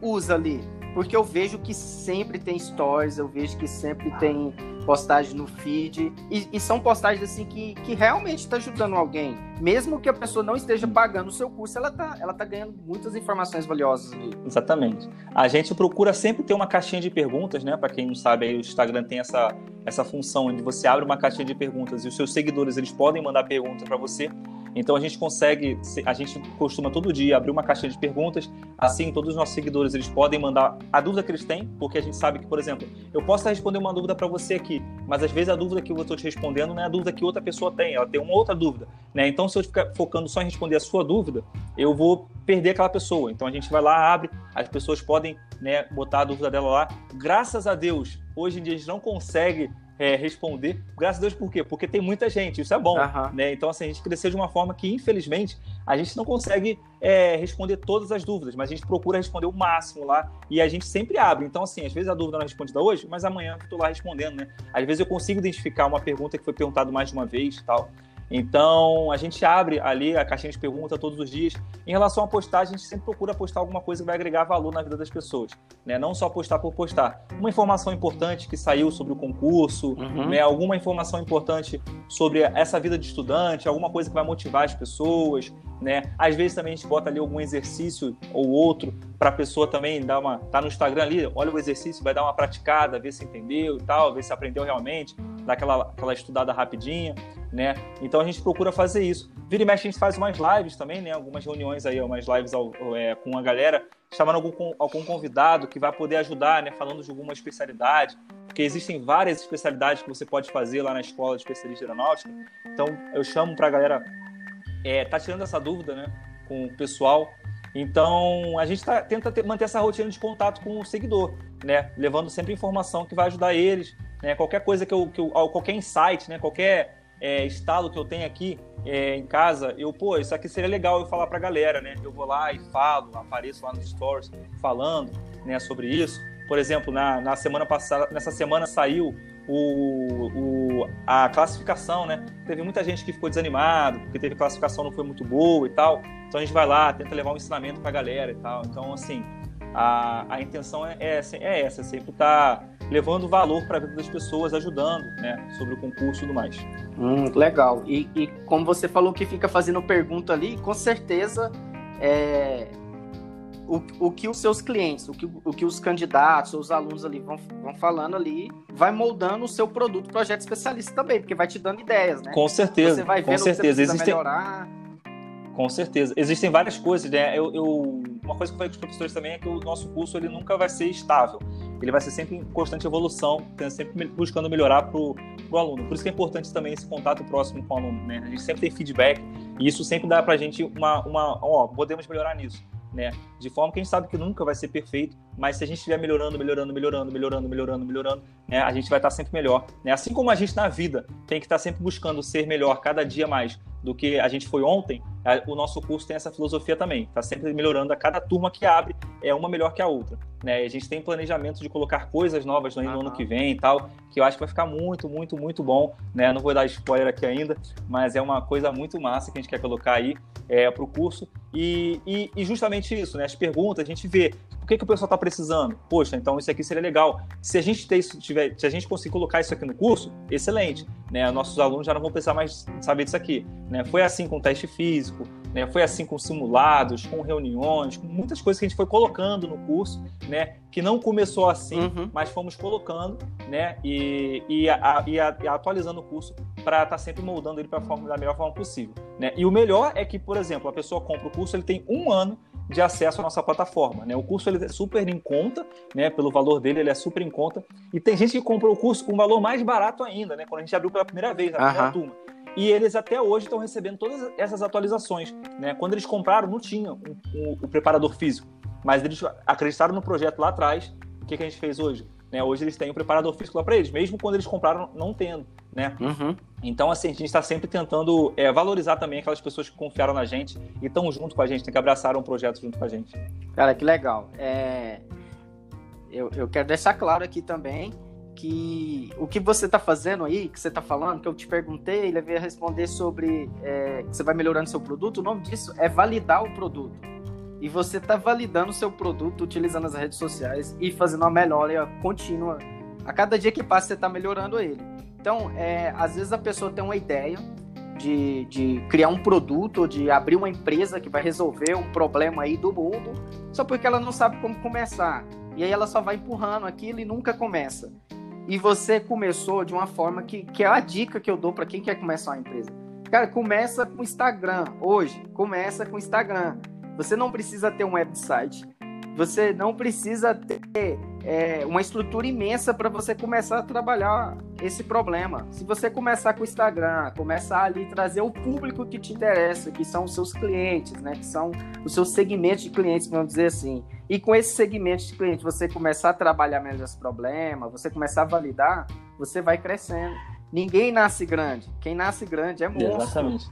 usa ali? Porque eu vejo que sempre tem stories, eu vejo que sempre tem postagem no feed, e, e são postagens assim que, que realmente está ajudando alguém. Mesmo que a pessoa não esteja pagando o seu curso, ela está ela tá ganhando muitas informações valiosas ali. Exatamente. A gente procura sempre ter uma caixinha de perguntas, né? Para quem não sabe, aí o Instagram tem essa, essa função onde você abre uma caixinha de perguntas e os seus seguidores eles podem mandar perguntas para você. Então a gente consegue, a gente costuma todo dia abrir uma caixinha de perguntas, assim todos os nossos seguidores eles podem mandar a dúvida que eles têm, porque a gente sabe que, por exemplo, eu posso responder uma dúvida para você aqui, mas às vezes a dúvida que eu estou te respondendo não é a dúvida que outra pessoa tem, ela tem uma outra dúvida, né? Então se eu ficar focando só em responder a sua dúvida, eu vou perder aquela pessoa. Então a gente vai lá, abre, as pessoas podem, né, botar a dúvida dela lá. Graças a Deus, hoje em dia a gente não consegue é, responder. Graças a Deus, por quê? Porque tem muita gente, isso é bom. Uhum. Né? Então, assim, a gente cresceu de uma forma que, infelizmente, a gente não consegue é, responder todas as dúvidas, mas a gente procura responder o máximo lá e a gente sempre abre. Então, assim, às vezes a dúvida não é respondida hoje, mas amanhã eu estou lá respondendo, né? Às vezes eu consigo identificar uma pergunta que foi perguntada mais de uma vez e tal. Então, a gente abre ali a caixinha de pergunta todos os dias. Em relação à postagem, a gente sempre procura postar alguma coisa que vai agregar valor na vida das pessoas, né? Não só postar por postar. Uma informação importante que saiu sobre o concurso, uhum. né? Alguma informação importante sobre essa vida de estudante, alguma coisa que vai motivar as pessoas, né? Às vezes também a gente bota ali algum exercício ou outro para a pessoa também dar uma tá no Instagram ali, olha o exercício, vai dar uma praticada, ver se entendeu e tal, ver se aprendeu realmente, dar aquela, aquela estudada rapidinha né? Então a gente procura fazer isso. Vira e mexe a gente faz umas lives também, né? Algumas reuniões aí, umas lives ao, é, com a galera, chamando algum, algum convidado que vai poder ajudar, né? Falando de alguma especialidade, porque existem várias especialidades que você pode fazer lá na escola de especialista aeronáutica. Então eu chamo para a galera é, tá tirando essa dúvida, né? Com o pessoal. Então a gente tá, tenta ter, manter essa rotina de contato com o seguidor, né? Levando sempre informação que vai ajudar eles, né? Qualquer coisa que eu, que eu qualquer insight, né? Qualquer é, estalo que eu tenho aqui é, em casa, eu, pô, isso aqui seria legal eu falar pra galera, né? Eu vou lá e falo, apareço lá nos stories falando, né, sobre isso. Por exemplo, na, na semana passada, nessa semana saiu o, o, a classificação, né? Teve muita gente que ficou desanimado, porque teve classificação não foi muito boa e tal. Então a gente vai lá, tenta levar um ensinamento pra galera e tal. Então, assim, a, a intenção é, é, é essa, é sempre estar tá levando valor para a vida das pessoas, ajudando né, sobre o concurso e tudo mais. Hum, legal. E, e, como você falou que fica fazendo pergunta ali, com certeza é, o, o que os seus clientes, o que, o que os candidatos, os alunos ali vão, vão falando ali, vai moldando o seu produto, projeto especialista também, porque vai te dando ideias, né? Com certeza. Você vai vendo com certeza. que você Existem... melhorar. Com certeza. Existem várias coisas, né? Eu, eu, uma coisa que eu falei com os professores também é que o nosso curso ele nunca vai ser estável. Ele vai ser sempre em constante evolução, sempre buscando melhorar para o aluno. Por isso que é importante também esse contato próximo com o aluno, né? A gente sempre tem feedback e isso sempre dá para a gente uma, uma, ó, podemos melhorar nisso né? De forma que a gente sabe que nunca vai ser perfeito, mas se a gente estiver melhorando, melhorando, melhorando, melhorando, melhorando, melhorando, né? A gente vai estar sempre melhor, né? Assim como a gente na vida tem que estar sempre buscando ser melhor cada dia mais do que a gente foi ontem, o nosso curso tem essa filosofia também, está sempre melhorando a cada turma que abre, é uma melhor que a outra, né? E a gente tem planejamento de colocar coisas novas no, uhum. ano que vem e tal, que eu acho que vai ficar muito, muito, muito bom, né? Não vou dar spoiler aqui ainda, mas é uma coisa muito massa que a gente quer colocar aí é, para o curso. E, e, e, justamente isso, né? As perguntas, a gente vê o que, que o pessoal está precisando. Poxa, então isso aqui seria legal. Se a gente isso, tiver, se a gente conseguir colocar isso aqui no curso, excelente. Né? Nossos alunos já não vão precisar mais saber disso aqui. Né? Foi assim com o teste físico, né? Foi assim com simulados, com reuniões, com muitas coisas que a gente foi colocando no curso, né? Que não começou assim, uhum. mas fomos colocando, né? E, e, a, e, a, e atualizando o curso para estar tá sempre moldando ele para da melhor forma possível, né? E o melhor é que, por exemplo, a pessoa compra o curso, ele tem um ano de acesso à nossa plataforma, né? O curso ele é super em conta, né? Pelo valor dele, ele é super em conta. E tem gente que comprou o curso com um valor mais barato ainda, né? Quando a gente abriu pela primeira vez, na primeira turma. E eles até hoje estão recebendo todas essas atualizações. Né? Quando eles compraram, não tinha o preparador físico, mas eles acreditaram no projeto lá atrás. O que, que a gente fez hoje? Né? Hoje eles têm o um preparador físico lá para eles, mesmo quando eles compraram não tendo. Né? Uhum. Então, assim, a gente está sempre tentando é, valorizar também aquelas pessoas que confiaram na gente e estão junto com a gente, né? que abraçaram o projeto junto com a gente. Cara, que legal. É... Eu, eu quero deixar claro aqui também que o que você está fazendo aí, que você está falando, que eu te perguntei, ele veio responder sobre é, que você vai melhorando seu produto, o nome disso é validar o produto. e você está validando o seu produto utilizando as redes sociais e fazendo uma melhora contínua. A cada dia que passa, você está melhorando ele. Então, é, às vezes a pessoa tem uma ideia de, de criar um produto, de abrir uma empresa que vai resolver um problema aí do mundo, só porque ela não sabe como começar. E aí ela só vai empurrando aquilo e nunca começa. E você começou de uma forma que, que é a dica que eu dou para quem quer começar uma empresa. Cara, começa com Instagram. Hoje, começa com Instagram. Você não precisa ter um website. Você não precisa ter é, uma estrutura imensa para você começar a trabalhar esse problema. Se você começar com o Instagram, começar ali trazer o público que te interessa, que são os seus clientes, né? Que são os seus segmentos de clientes, vamos dizer assim. E com esse segmento de clientes, você começar a trabalhar menos esse problema, você começar a validar, você vai crescendo. Ninguém nasce grande. Quem nasce grande é monstro. Exatamente.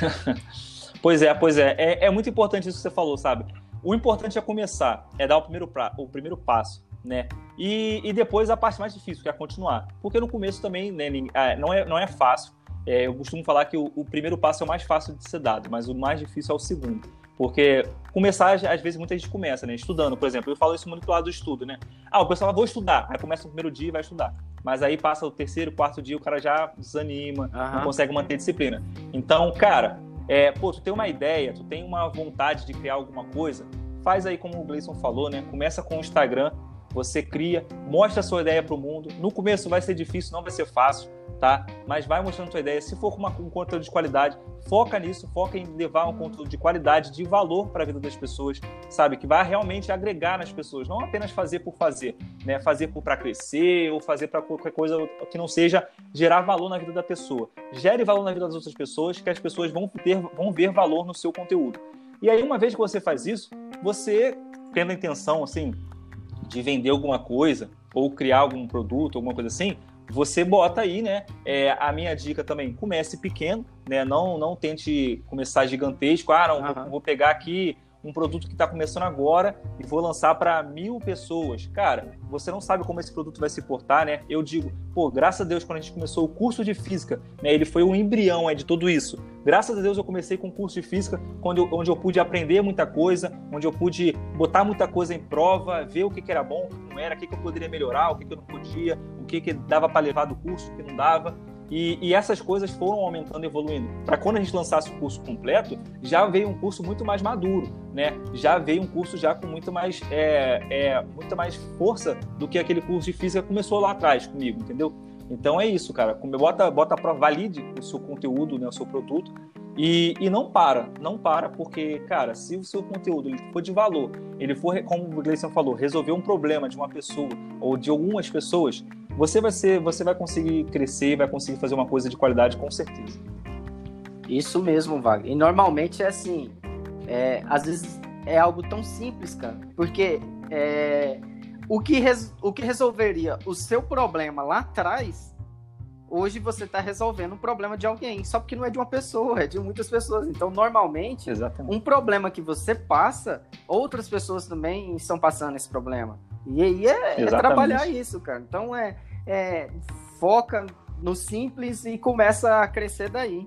pois é, pois é. é. É muito importante isso que você falou, sabe? O importante é começar, é dar o primeiro, pra, o primeiro passo, né? E, e depois a parte mais difícil, que é continuar. Porque no começo também né, é, não, é, não é fácil. É, eu costumo falar que o, o, primeiro passo é o mais fácil de ser dado, mas o mais difícil é o segundo. Porque começar, às vezes, muita gente começa, né? Estudando, por exemplo. Eu falo isso muito do lado do estudo, né? Ah, o pessoal, vou estudar. Aí começa o primeiro dia e vai estudar. Mas aí passa o terceiro, quarto dia, o cara já desanima, uhum. não consegue manter disciplina. Então, cara, é, pô, tu tem uma ideia, tu tem uma vontade de criar alguma coisa, faz aí como o Gleison falou, né? Começa com o Instagram, você cria, mostra a sua ideia para o mundo. No começo vai ser difícil, não vai ser fácil, tá? Mas vai mostrando a sua ideia. Se for com um conteúdo de qualidade, foca nisso, foca em levar um conteúdo de qualidade, de valor para a vida das pessoas, sabe? Que vai realmente agregar nas pessoas, não apenas fazer por fazer, né? Fazer para crescer ou fazer para qualquer coisa que não seja gerar valor na vida da pessoa. Gere valor na vida das outras pessoas, que as pessoas vão ter, vão ver valor no seu conteúdo. E aí, uma vez que você faz isso, você tendo a intenção, assim, de vender alguma coisa ou criar algum produto, alguma coisa assim, você bota aí, né? É, a minha dica também, comece pequeno, né? Não, não tente começar gigantesco. Ah, não, uhum. vou, vou, pegar aqui um produto que está começando agora e vou lançar para mil pessoas. Cara, você não sabe como esse produto vai se portar, né? Eu digo, pô, graças a Deus, quando a gente começou o curso de física, né, ele foi um embrião é, de tudo isso. Graças a Deus eu comecei com o curso de física, onde eu, onde eu pude aprender muita coisa, onde eu pude botar muita coisa em prova, ver o que, que era bom, o que não era, o que, que eu poderia melhorar, o que, que eu não podia, o que, que dava para levar do curso, o que não dava. E, e, essas coisas foram aumentando, evoluindo. Para quando a gente lançasse o curso completo, já veio um curso muito mais maduro, né? Já veio um curso já com muito mais, é, é, muita mais força do que aquele curso de física que começou lá atrás comigo, entendeu? Então é isso, cara. Bota, bota para valide o seu conteúdo, né, o seu produto e, e não para, não para, porque, cara, se o seu conteúdo ele for de valor, ele for, como o Gleison falou, resolver um problema de uma pessoa ou de algumas pessoas, você vai ser, você vai conseguir crescer, vai conseguir fazer uma coisa de qualidade com certeza. Isso mesmo, Wagner. E normalmente é assim, é, às vezes é algo tão simples, cara, porque é, o, que res, o que resolveria o seu problema lá atrás, hoje você está resolvendo um problema de alguém, só porque não é de uma pessoa, é de muitas pessoas. Então, normalmente, Exatamente. um problema que você passa, outras pessoas também estão passando esse problema. E aí é, é, trabalhar isso, cara. Então é, é, foca no simples e começa a crescer daí.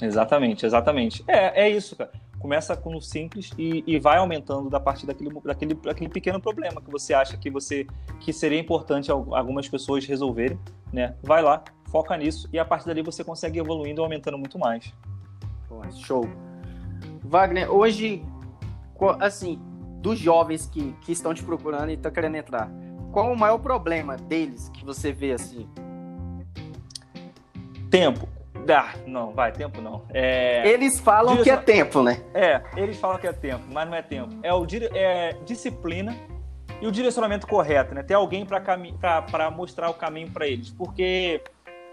Exatamente, exatamente. É, é isso, cara. Começa com o simples e, e vai aumentando da partir daquele, daquele, daquele pequeno problema que você acha que você que seria importante algumas pessoas resolverem, né? Vai lá, foca nisso e a partir dali você consegue evoluindo e aumentando muito mais. show. Wagner, hoje, assim, dos jovens que, que estão te procurando e estão querendo entrar, qual o maior problema deles que você vê assim? Tempo. Ah, não, vai, tempo não. É... Eles falam que é tempo, né? É, eles falam que é tempo, mas não é tempo. É, o é disciplina e o direcionamento correto, né? Ter alguém para mostrar o caminho para eles. Porque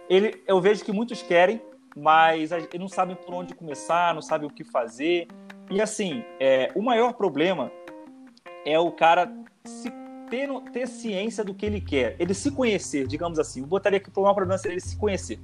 ele, eu vejo que muitos querem, mas eles não sabem por onde começar, não sabem o que fazer. E assim, é, o maior problema é o cara se ter, ter ciência do que ele quer, ele se conhecer, digamos assim. Eu botaria aqui para uma problema seria ele se conhecer.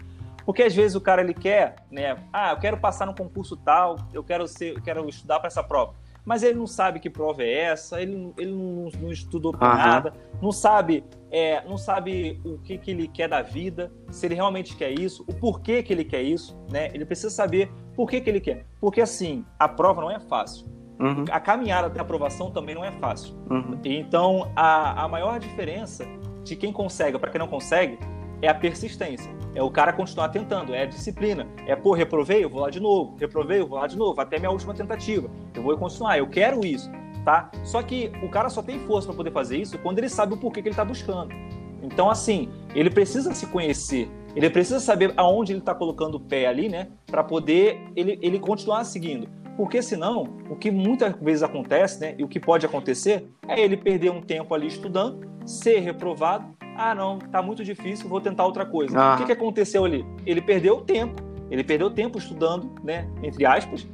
Porque às vezes o cara ele quer, né? Ah, eu quero passar no concurso tal, eu quero ser, eu quero estudar para essa prova. Mas ele não sabe que prova é essa, ele, ele não, não estudou para uhum. nada, não sabe, é, não sabe o que, que ele quer da vida, se ele realmente quer isso, o porquê que ele quer isso, né? Ele precisa saber por que, que ele quer. Porque assim, a prova não é fácil Uhum. A caminhada até a aprovação também não é fácil. Uhum. Então, a, a maior diferença de quem consegue para quem não consegue é a persistência. É o cara continuar tentando, é a disciplina. É, pô, reprovei, eu vou lá de novo. Reprovei, eu vou lá de novo, até minha última tentativa. Eu vou continuar, eu quero isso, tá? Só que o cara só tem força para poder fazer isso quando ele sabe o porquê que ele está buscando. Então, assim, ele precisa se conhecer, ele precisa saber aonde ele está colocando o pé ali, né? Para poder ele, ele continuar seguindo. Porque senão, o que muitas vezes acontece, né? E o que pode acontecer é ele perder um tempo ali estudando, ser reprovado. Ah, não, tá muito difícil, vou tentar outra coisa. Ah. O que, que aconteceu ali? Ele perdeu tempo. Ele perdeu tempo estudando, né? Entre aspas,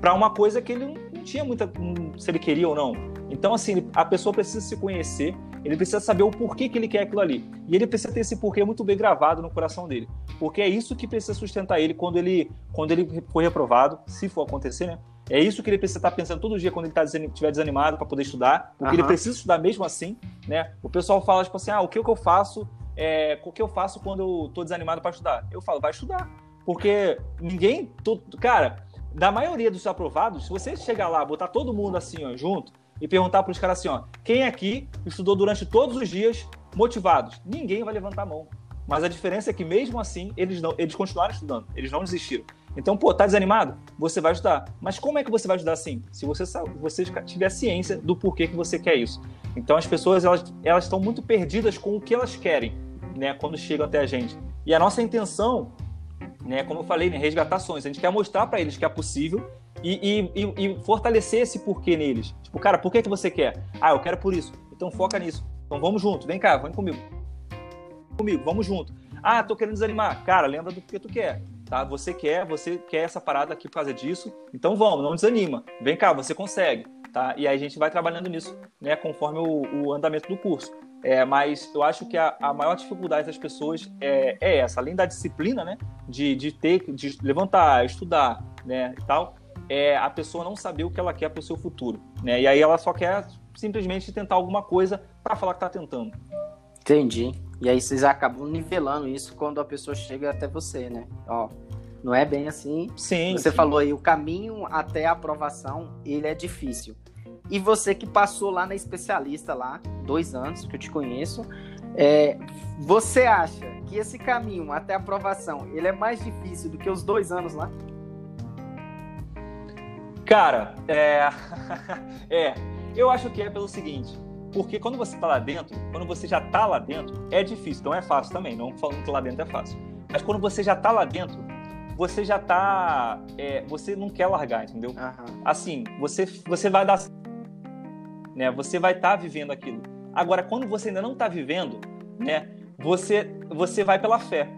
para uma coisa que ele não tinha muita. se ele queria ou não. Então, assim, a pessoa precisa se conhecer, ele precisa saber o porquê que ele quer aquilo ali. E ele precisa ter esse porquê muito bem gravado no coração dele. Porque é isso que precisa sustentar ele quando ele, quando ele for reprovado, se for acontecer, né? É isso que ele precisa estar pensando todo dia quando ele estiver tá desanimado para poder estudar, porque uhum. ele precisa estudar mesmo assim, né? O pessoal fala, tipo assim, ah, o que, que eu faço, é, o que eu faço quando eu tô desanimado para estudar? Eu falo, vai estudar. Porque ninguém, todo, cara, da maioria dos aprovados, se você chegar lá, botar todo mundo assim, ó, junto, e perguntar para os caras assim, ó, quem aqui estudou durante todos os dias motivados? Ninguém vai levantar a mão. Mas a diferença é que mesmo assim eles não, eles continuaram estudando, eles não desistiram. Então, pô, tá desanimado? Você vai ajudar. Mas como é que você vai ajudar assim? Se você você tiver ciência do porquê que você quer isso. Então, as pessoas elas elas estão muito perdidas com o que elas querem, né, quando chegam até a gente. E a nossa intenção, né, como eu falei, né, resgatar sonhos. A gente quer mostrar para eles que é possível e, e, e, fortalecer esse porquê neles. Tipo, cara, por que, que você quer? Ah, eu quero por isso. Então foca nisso. Então vamos junto, vem cá, vem comigo. Comigo, vamos junto. Ah, tô querendo desanimar. Cara, lembra do que tu quer. Tá? Você quer, você quer essa parada aqui por causa disso. Então vamos, não desanima. Vem cá, você consegue. Tá? E aí a gente vai trabalhando nisso, né, conforme o, o andamento do curso. É, mas eu acho que a, a maior dificuldade das pessoas é, é, essa, além da disciplina, né, de, de ter, de levantar, estudar, né, e tal, é a pessoa não saber o que ela quer para o seu futuro, né? E aí ela só quer simplesmente tentar alguma coisa para falar que está tentando. Entendi. E aí vocês acabam nivelando isso quando a pessoa chega até você, né? Ó, não é bem assim. Sim. Você sim. falou aí, o caminho até a aprovação, ele é difícil. E você que passou lá na especialista lá, dois anos que eu te conheço, é, você acha que esse caminho até a aprovação, ele é mais difícil do que os dois anos lá? Cara, é... é, eu acho que é pelo seguinte, porque quando você tá lá dentro, quando você já tá lá dentro, é difícil, não é fácil também, não falando que lá dentro é fácil. Mas quando você já tá lá dentro, você já tá, é, você não quer largar, entendeu? Uhum. Assim, você, você vai dar, né? Você vai estar tá vivendo aquilo. Agora, quando você ainda não tá vivendo, né? Você, você vai pela fé.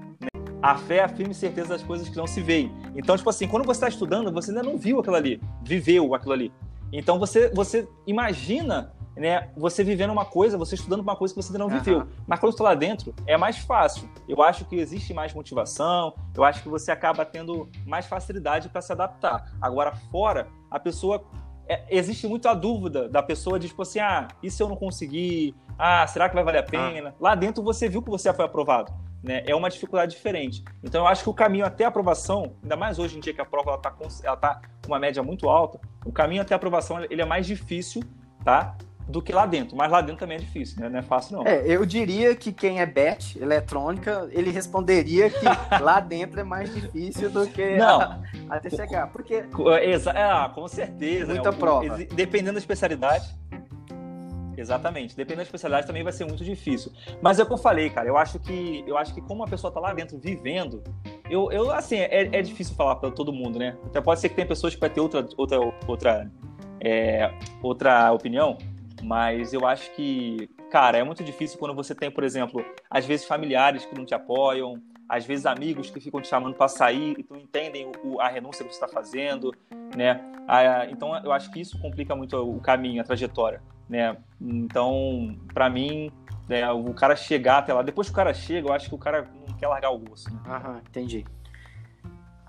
A fé é a firme certeza das coisas que não se veem. Então, tipo assim, quando você está estudando, você ainda não viu aquilo ali, viveu aquilo ali. Então, você, você imagina né, você vivendo uma coisa, você estudando uma coisa que você ainda não uhum. viveu. Mas quando você está lá dentro, é mais fácil. Eu acho que existe mais motivação, eu acho que você acaba tendo mais facilidade para se adaptar. Agora, fora, a pessoa. É, existe muito a dúvida da pessoa de, tipo assim, ah, e se eu não conseguir? Ah, será que vai valer a ah. pena? Lá dentro você viu que você foi aprovado né, é uma dificuldade diferente. Então, eu acho que o caminho até a aprovação, ainda mais hoje em dia que a prova está com, ela tá uma média muito alta, o caminho até a aprovação ele é mais difícil, tá? Do que lá dentro, mas lá dentro também é difícil, né? Não é fácil, não. É, eu diria que quem é bet eletrônica, ele responderia que lá dentro é mais difícil do que não. A, até chegar. Porque. Exa ah, com certeza. Muita né? prova. Dependendo da especialidade, Exatamente. Dependendo da especialidade também vai ser muito difícil. Mas é o que eu falei, cara. Eu acho que eu acho que como a pessoa tá lá dentro vivendo, eu, eu assim, é, é difícil falar para todo mundo, né? Até pode ser que tem pessoas que vai ter outra outra outra é, outra opinião, mas eu acho que, cara, é muito difícil quando você tem, por exemplo, às vezes familiares que não te apoiam, às vezes amigos que ficam te chamando para sair e não entendem o, a renúncia que você está fazendo, né? Ah, então eu acho que isso complica muito o caminho, a trajetória né? Então, para mim, né, o cara chegar até lá, depois que o cara chega, eu acho que o cara não quer largar o gosto. Né? Aham, entendi.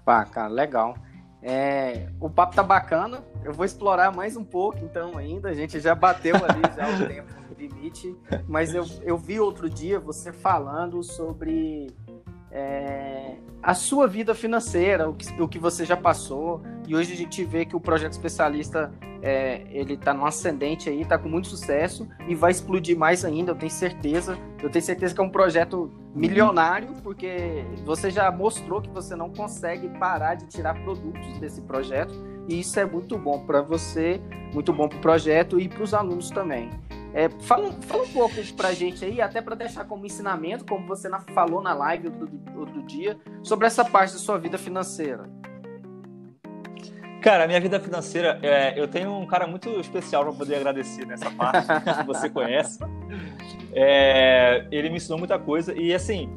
Pá, cara, legal. É, o papo tá bacana. Eu vou explorar mais um pouco, então, ainda. A gente já bateu ali já o tempo limite. Mas eu, eu vi outro dia você falando sobre é, a sua vida financeira, o que, o que você já passou. E hoje a gente vê que o projeto especialista é, ele está no ascendente aí, está com muito sucesso e vai explodir mais ainda, eu tenho certeza. Eu tenho certeza que é um projeto milionário, porque você já mostrou que você não consegue parar de tirar produtos desse projeto. E isso é muito bom para você, muito bom para o projeto e para os alunos também. É, fala, fala um pouco pra gente aí, até para deixar como ensinamento, como você na, falou na live outro, outro dia, sobre essa parte da sua vida financeira. Cara, a minha vida financeira, é, eu tenho um cara muito especial para poder agradecer nessa parte, que você conhece. É, ele me ensinou muita coisa e, assim,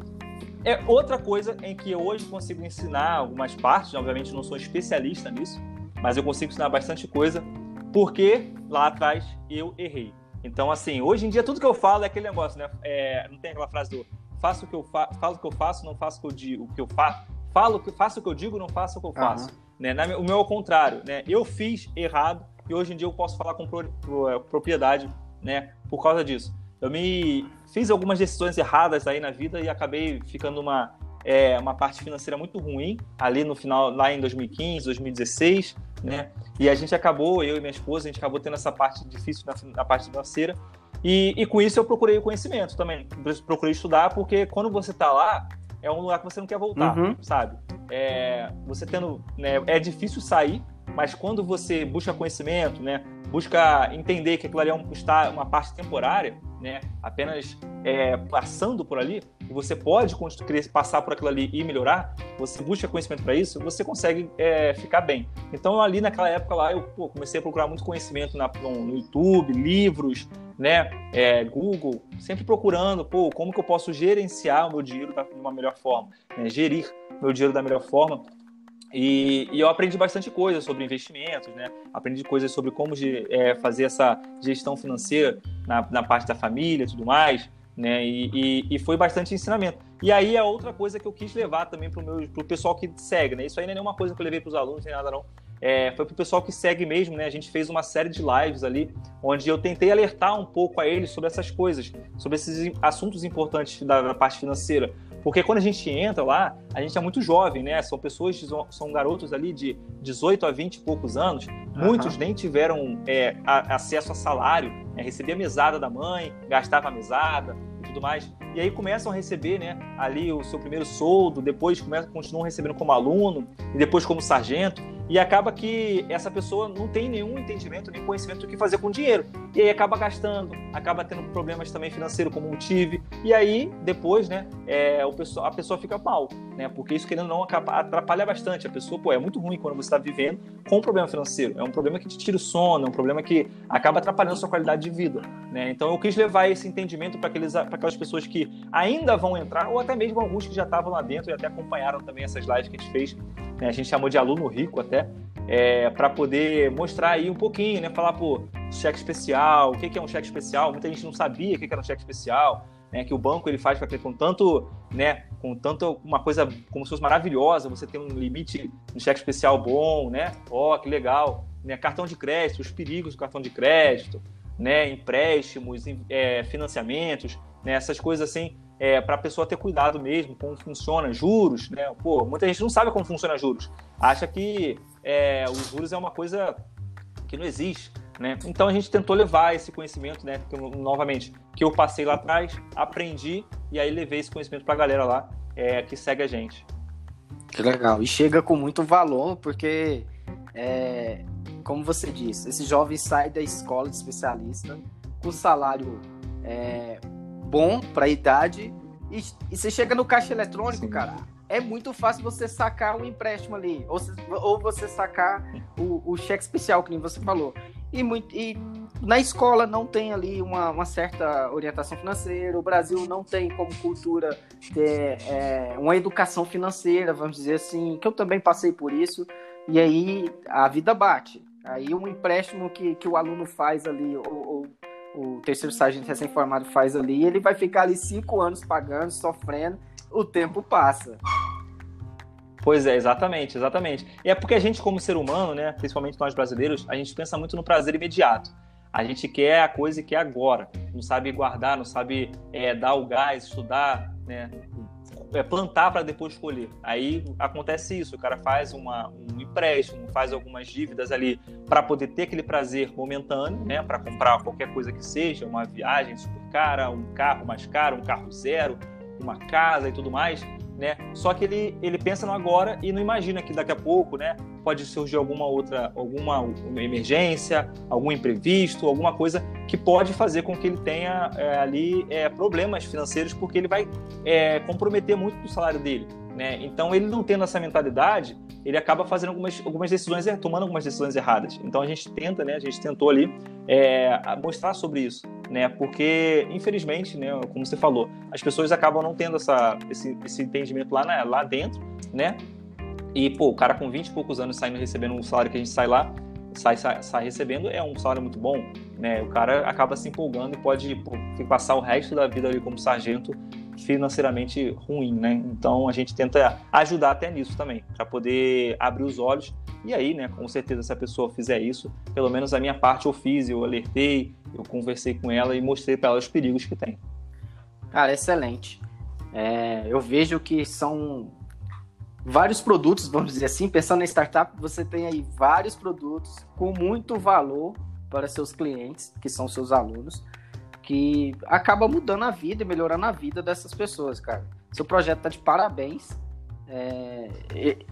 é outra coisa em que eu hoje consigo ensinar algumas partes, obviamente não sou especialista nisso, mas eu consigo ensinar bastante coisa, porque lá atrás eu errei. Então, assim, hoje em dia tudo que eu falo é aquele negócio, né? É, não tem aquela frase do faço o que eu fa falo o que eu faço, não faço o que eu digo, o que eu faço, falo que faço o que eu digo, não faço o que eu faço. Uhum. Né? Na, o meu ao contrário, né? Eu fiz errado e hoje em dia eu posso falar com pro, pro, é, propriedade, né? Por causa disso. Eu me fiz algumas decisões erradas aí na vida e acabei ficando uma é, uma parte financeira muito ruim ali no final, lá em 2015, 2016, né? E a gente acabou, eu e minha esposa, a gente acabou tendo essa parte difícil na, na parte financeira. E, e, com isso eu procurei o conhecimento também. Procurei estudar, porque quando você está lá, é um lugar que você não quer voltar, uhum. sabe? É, você tendo. Né, é difícil sair, mas quando você busca conhecimento, né, busca entender que aquilo ali é um, está uma parte temporária, né, apenas é, passando por ali, e você pode passar por aquilo ali e melhorar, você busca conhecimento para isso, você consegue é, ficar bem. Então, ali naquela época lá, eu pô, comecei a procurar muito conhecimento na, no, no, YouTube, livros, né, é, Google, sempre procurando, pô, como que eu posso gerenciar o meu dinheiro de uma melhor forma, né, gerir meu dinheiro da melhor forma. E, e, eu aprendi bastante coisa sobre investimentos, né? Aprendi coisas sobre como de, é, fazer essa gestão financeira na, na parte da família e tudo mais né? E, e, e, foi bastante ensinamento. E aí é outra coisa que eu quis levar também para o pessoal que segue, né? Isso aí não é nenhuma coisa que eu levei para os alunos, nem nada não. É, foi para o pessoal que segue mesmo, né? A gente fez uma série de lives ali, onde eu tentei alertar um pouco a eles sobre essas coisas, sobre esses assuntos importantes da, da parte financeira. Porque quando a gente entra lá, a gente é muito jovem, né? São pessoas, são garotos ali de 18 a 20 e poucos anos. Muitos nem tiveram é, a, acesso a salário, né? recebia a mesada da mãe, gastava a mesada e tudo mais. E aí começam a receber né, ali o seu primeiro soldo, depois começam, continuam recebendo como aluno e depois como sargento. E acaba que essa pessoa não tem nenhum entendimento, nem conhecimento do que fazer com o dinheiro. E aí acaba gastando, acaba tendo problemas também financeiros, como eu tive. E aí, depois, né, é, o pessoa, a pessoa fica mal, né? Porque isso, querendo ou não, atrapalha bastante. A pessoa, pô, é muito ruim quando você está vivendo com um problema financeiro. É um problema que te tira o sono, é um problema que acaba atrapalhando a sua qualidade de vida, né? Então eu quis levar esse entendimento para aquelas pessoas que ainda vão entrar, ou até mesmo alguns que já estavam lá dentro e até acompanharam também essas lives que a gente fez. Né? A gente chamou de aluno rico até, é, para poder mostrar aí um pouquinho, né? Falar, pô, cheque especial, o que é um cheque especial? Muita gente não sabia o que era um cheque especial. Né, que o banco ele faz com tanto, né, com tanto uma coisa como se fosse maravilhosa, você tem um limite de cheque especial bom, né? Ó, oh, que legal, né? Cartão de crédito, os perigos do cartão de crédito, né? Empréstimos, é, financiamentos, né? Essas coisas assim é, para a pessoa ter cuidado mesmo, como funciona, juros, né? Pô, muita gente não sabe como funciona juros, acha que é, os juros é uma coisa que não existe, né? Então a gente tentou levar esse conhecimento, né? Que, novamente, que eu passei lá atrás, aprendi e aí levei esse conhecimento para a galera lá é, que segue a gente. Que legal. E chega com muito valor, porque, é, como você disse, esse jovem sai da escola de especialista com salário é, bom para a idade. E, e, você chega no caixa eletrônico, Sim. cara, é muito fácil você sacar um empréstimo ali, ou, ou você sacar o, o, cheque especial, que nem você falou. E, muito, e na escola não tem ali uma, uma, certa orientação financeira, o Brasil não tem como cultura ter é, uma educação financeira, vamos dizer assim, que eu também passei por isso, e aí a vida bate. Aí um empréstimo que, que o aluno faz ali, ou, ou o terceiro sargento recém-formado faz ali, ele vai ficar ali cinco anos pagando, sofrendo, o tempo passa. Pois é, exatamente, exatamente. E é porque a gente, como ser humano, né, principalmente nós brasileiros, a gente pensa muito no prazer imediato. A gente quer a coisa e quer agora. Não sabe guardar, não sabe é, dar o gás, estudar, né, é, plantar para depois colher. Aí acontece isso, o cara faz uma, um empréstimo, faz algumas dívidas ali para poder ter aquele prazer momentâneo, né, para comprar qualquer coisa que seja, uma viagem super cara, um carro mais caro, um carro zero, uma casa e tudo mais né? Só que ele, ele pensa no agora e não imagina que daqui a pouco, né, pode surgir alguma outra, alguma emergência, algum imprevisto, alguma coisa que pode fazer com que ele tenha é, ali é, problemas financeiros, porque ele vai é, comprometer muito o salário dele. Né? Então, ele não tendo essa mentalidade, ele acaba fazendo algumas, algumas decisões, tomando algumas decisões erradas. Então, a gente tenta, né? A gente tentou ali é, mostrar sobre isso, né? Porque, infelizmente, né? Como você falou, as pessoas acabam não tendo essa, esse, esse entendimento lá, na, lá dentro, né? E, pô, o cara com 20 e poucos anos saindo recebendo um salário que a gente sai lá, sai, sai, sai, recebendo, é um salário muito bom, né? O cara acaba se empolgando e pode pô, passar o resto da vida ali como sargento financeiramente ruim, né? Então a gente tenta ajudar até nisso também, para poder abrir os olhos. E aí, né, com certeza, se a pessoa fizer isso, pelo menos a minha parte eu fiz, eu alertei, eu conversei com ela e mostrei para ela os perigos que tem. Cara, excelente. É, eu vejo que são vários produtos, vamos dizer assim, pensando em startup, você tem aí vários produtos com muito valor para seus clientes, que são seus alunos que acaba mudando a vida e melhorando a vida dessas pessoas, cara. Seu projeto tá de parabéns. É,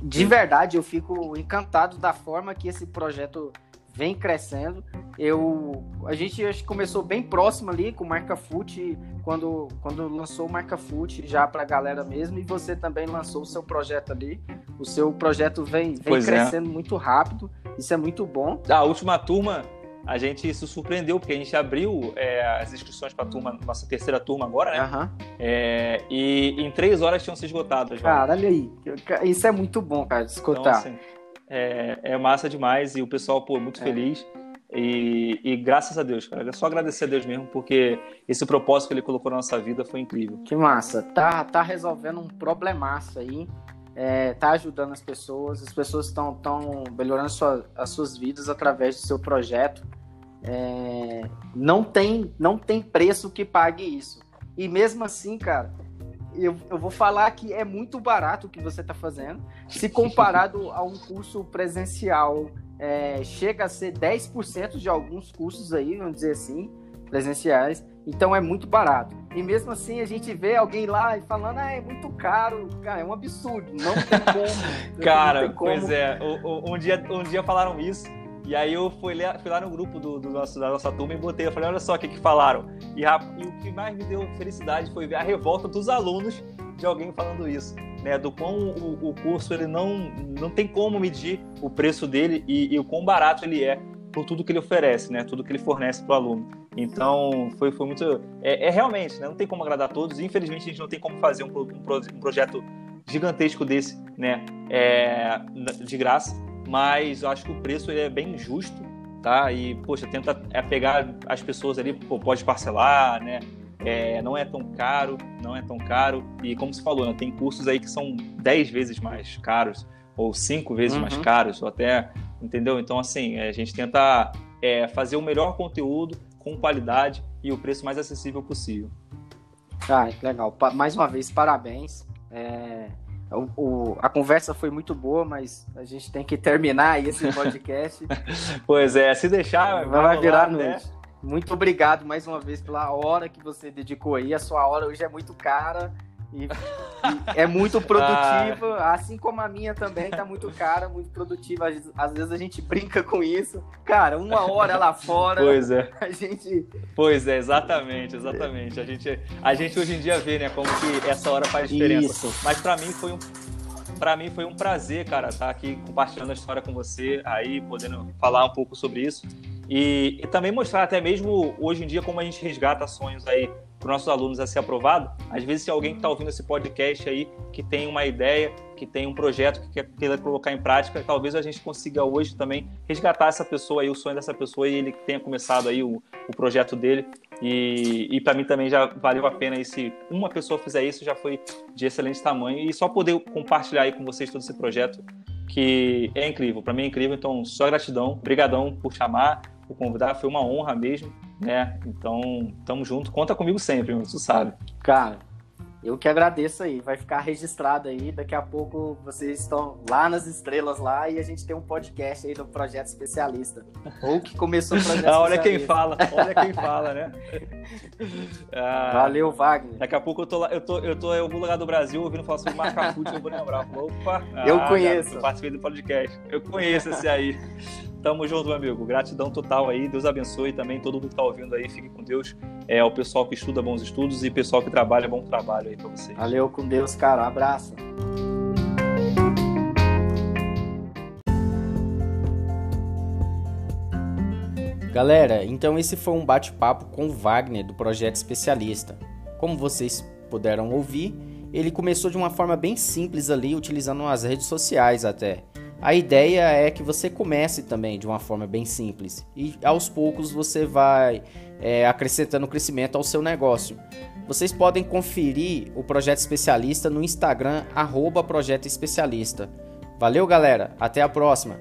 de verdade, eu fico encantado da forma que esse projeto vem crescendo. Eu, a gente acho que começou bem próximo ali com o Marca Foot, quando, quando lançou o Marca Foot já para a galera mesmo, e você também lançou o seu projeto ali. O seu projeto vem, vem é. crescendo é. muito rápido, isso é muito bom. A última turma a gente se surpreendeu, porque a gente abriu é, as inscrições para a turma, nossa terceira turma agora, né? Uhum. É, e em três horas tinham se esgotado. Cara, olha aí. Isso é muito bom, cara, de escutar. Então, assim, é, é, massa demais e o pessoal, pô, muito é. feliz. E, e, graças a Deus, cara. É só agradecer a Deus mesmo, porque esse propósito que ele colocou na nossa vida foi incrível. Que massa. Tá, tá resolvendo um problemaço aí. É, tá ajudando as pessoas, as pessoas estão tão melhorando sua, as suas vidas através do seu projeto. É, não tem não tem preço que pague isso. E mesmo assim, cara, eu, eu vou falar que é muito barato o que você está fazendo. Se comparado a um curso presencial, é, chega a ser 10% de alguns cursos aí, vamos dizer assim, presenciais. Então é muito barato. E mesmo assim a gente vê alguém lá e falando, ah, é muito caro. Cara, é um absurdo. Não tem como. cara, tem como. pois é. Um, um, dia, um dia falaram isso. E aí eu fui lá, fui lá no grupo do, do nosso, da nossa turma e botei, eu falei, olha só o que, que falaram. E, e, o que mais me deu felicidade foi ver a revolta dos alunos de alguém falando isso. Né, do quão o, o curso ele não, não tem como medir o preço dele e, e o quão barato ele é por tudo que ele oferece, né? Tudo que ele fornece para o aluno. Então, foi, foi muito. É, é, realmente, né? Não tem como agradar a todos. Infelizmente, a gente não tem como fazer um, um, um projeto gigantesco desse, né? É, de graça. Mas eu acho que o preço é bem justo, tá? E, poxa, tenta é, pegar as pessoas ali, pô, pode parcelar, né? É, não é tão caro, não é tão caro. E como você falou, né, tem cursos aí que são 10 vezes mais caros, ou 5 vezes uhum. mais caros, ou até entendeu? Então, assim, a gente tenta é, fazer o melhor conteúdo com qualidade e o preço mais acessível possível. Ah, legal. Mais uma vez, parabéns. É, o, o, a conversa foi muito boa, mas a gente tem que terminar esse podcast. pois é, se deixar. Vai, vai virar noite. Né? Muito obrigado mais uma vez pela hora que você dedicou aí. A sua hora hoje é muito cara. E, e é muito produtiva, ah. assim como a minha também tá muito cara, muito produtiva. Às, às, vezes a gente brinca com isso. Cara, uma hora lá fora. Pois é. A gente. Pois é, exatamente, exatamente. A gente, a gente hoje em dia vê, né, como que essa hora faz diferença. Isso. Mas para mim foi um. Para mim foi um prazer, cara, estar tá aqui compartilhando a história com você, aí podendo falar um pouco sobre isso. E, e também mostrar até mesmo hoje em dia como a gente resgata sonhos aí para os nossos alunos a ser aprovado. Às vezes, se alguém que está ouvindo esse podcast aí, que tem uma ideia, que tem um projeto que quer, queira colocar em prática, talvez a gente consiga hoje também resgatar essa pessoa aí, o sonho dessa pessoa e ele tenha começado aí o, o projeto dele. E, e para mim também já valeu a pena e se uma pessoa fizer isso já foi de excelente tamanho e só poder compartilhar aí com vocês todo esse projeto que é incrível, para mim é incrível, então só gratidão, brigadão por chamar, por convidar, foi uma honra mesmo né? Então, tamo junto. Conta comigo sempre, tu sabe. Cara, Eu que agradeço aí, vai ficar registrado aí. Daqui a pouco vocês estão lá nas estrelas lá e a gente tem um podcast aí do Projeto Especialista. Ou que começou o Projeto ah, Olha quem fala, olha quem fala, né? Ah, Valeu, Wagner. Daqui a pouco eu tô lá, eu tô, eu tô em algum lugar do Brasil ouvindo falar sobre Macapute, eu vou lembrar. Opa, eu ah, conheço. Eu participei do podcast. Eu conheço esse aí. Tamo junto, meu amigo. Gratidão total aí. Deus abençoe também todo mundo que tá ouvindo aí. Fique com Deus. É o pessoal que estuda bons estudos e o pessoal que trabalha bom trabalho aí para vocês. Valeu com Deus, cara. Um abraço. Galera, então esse foi um bate-papo com o Wagner do Projeto Especialista. Como vocês puderam ouvir, ele começou de uma forma bem simples ali, utilizando as redes sociais até. A ideia é que você comece também de uma forma bem simples e aos poucos você vai é, acrescentando crescimento ao seu negócio. Vocês podem conferir o Projeto Especialista no Instagram, arroba Projeto Especialista. Valeu, galera! Até a próxima!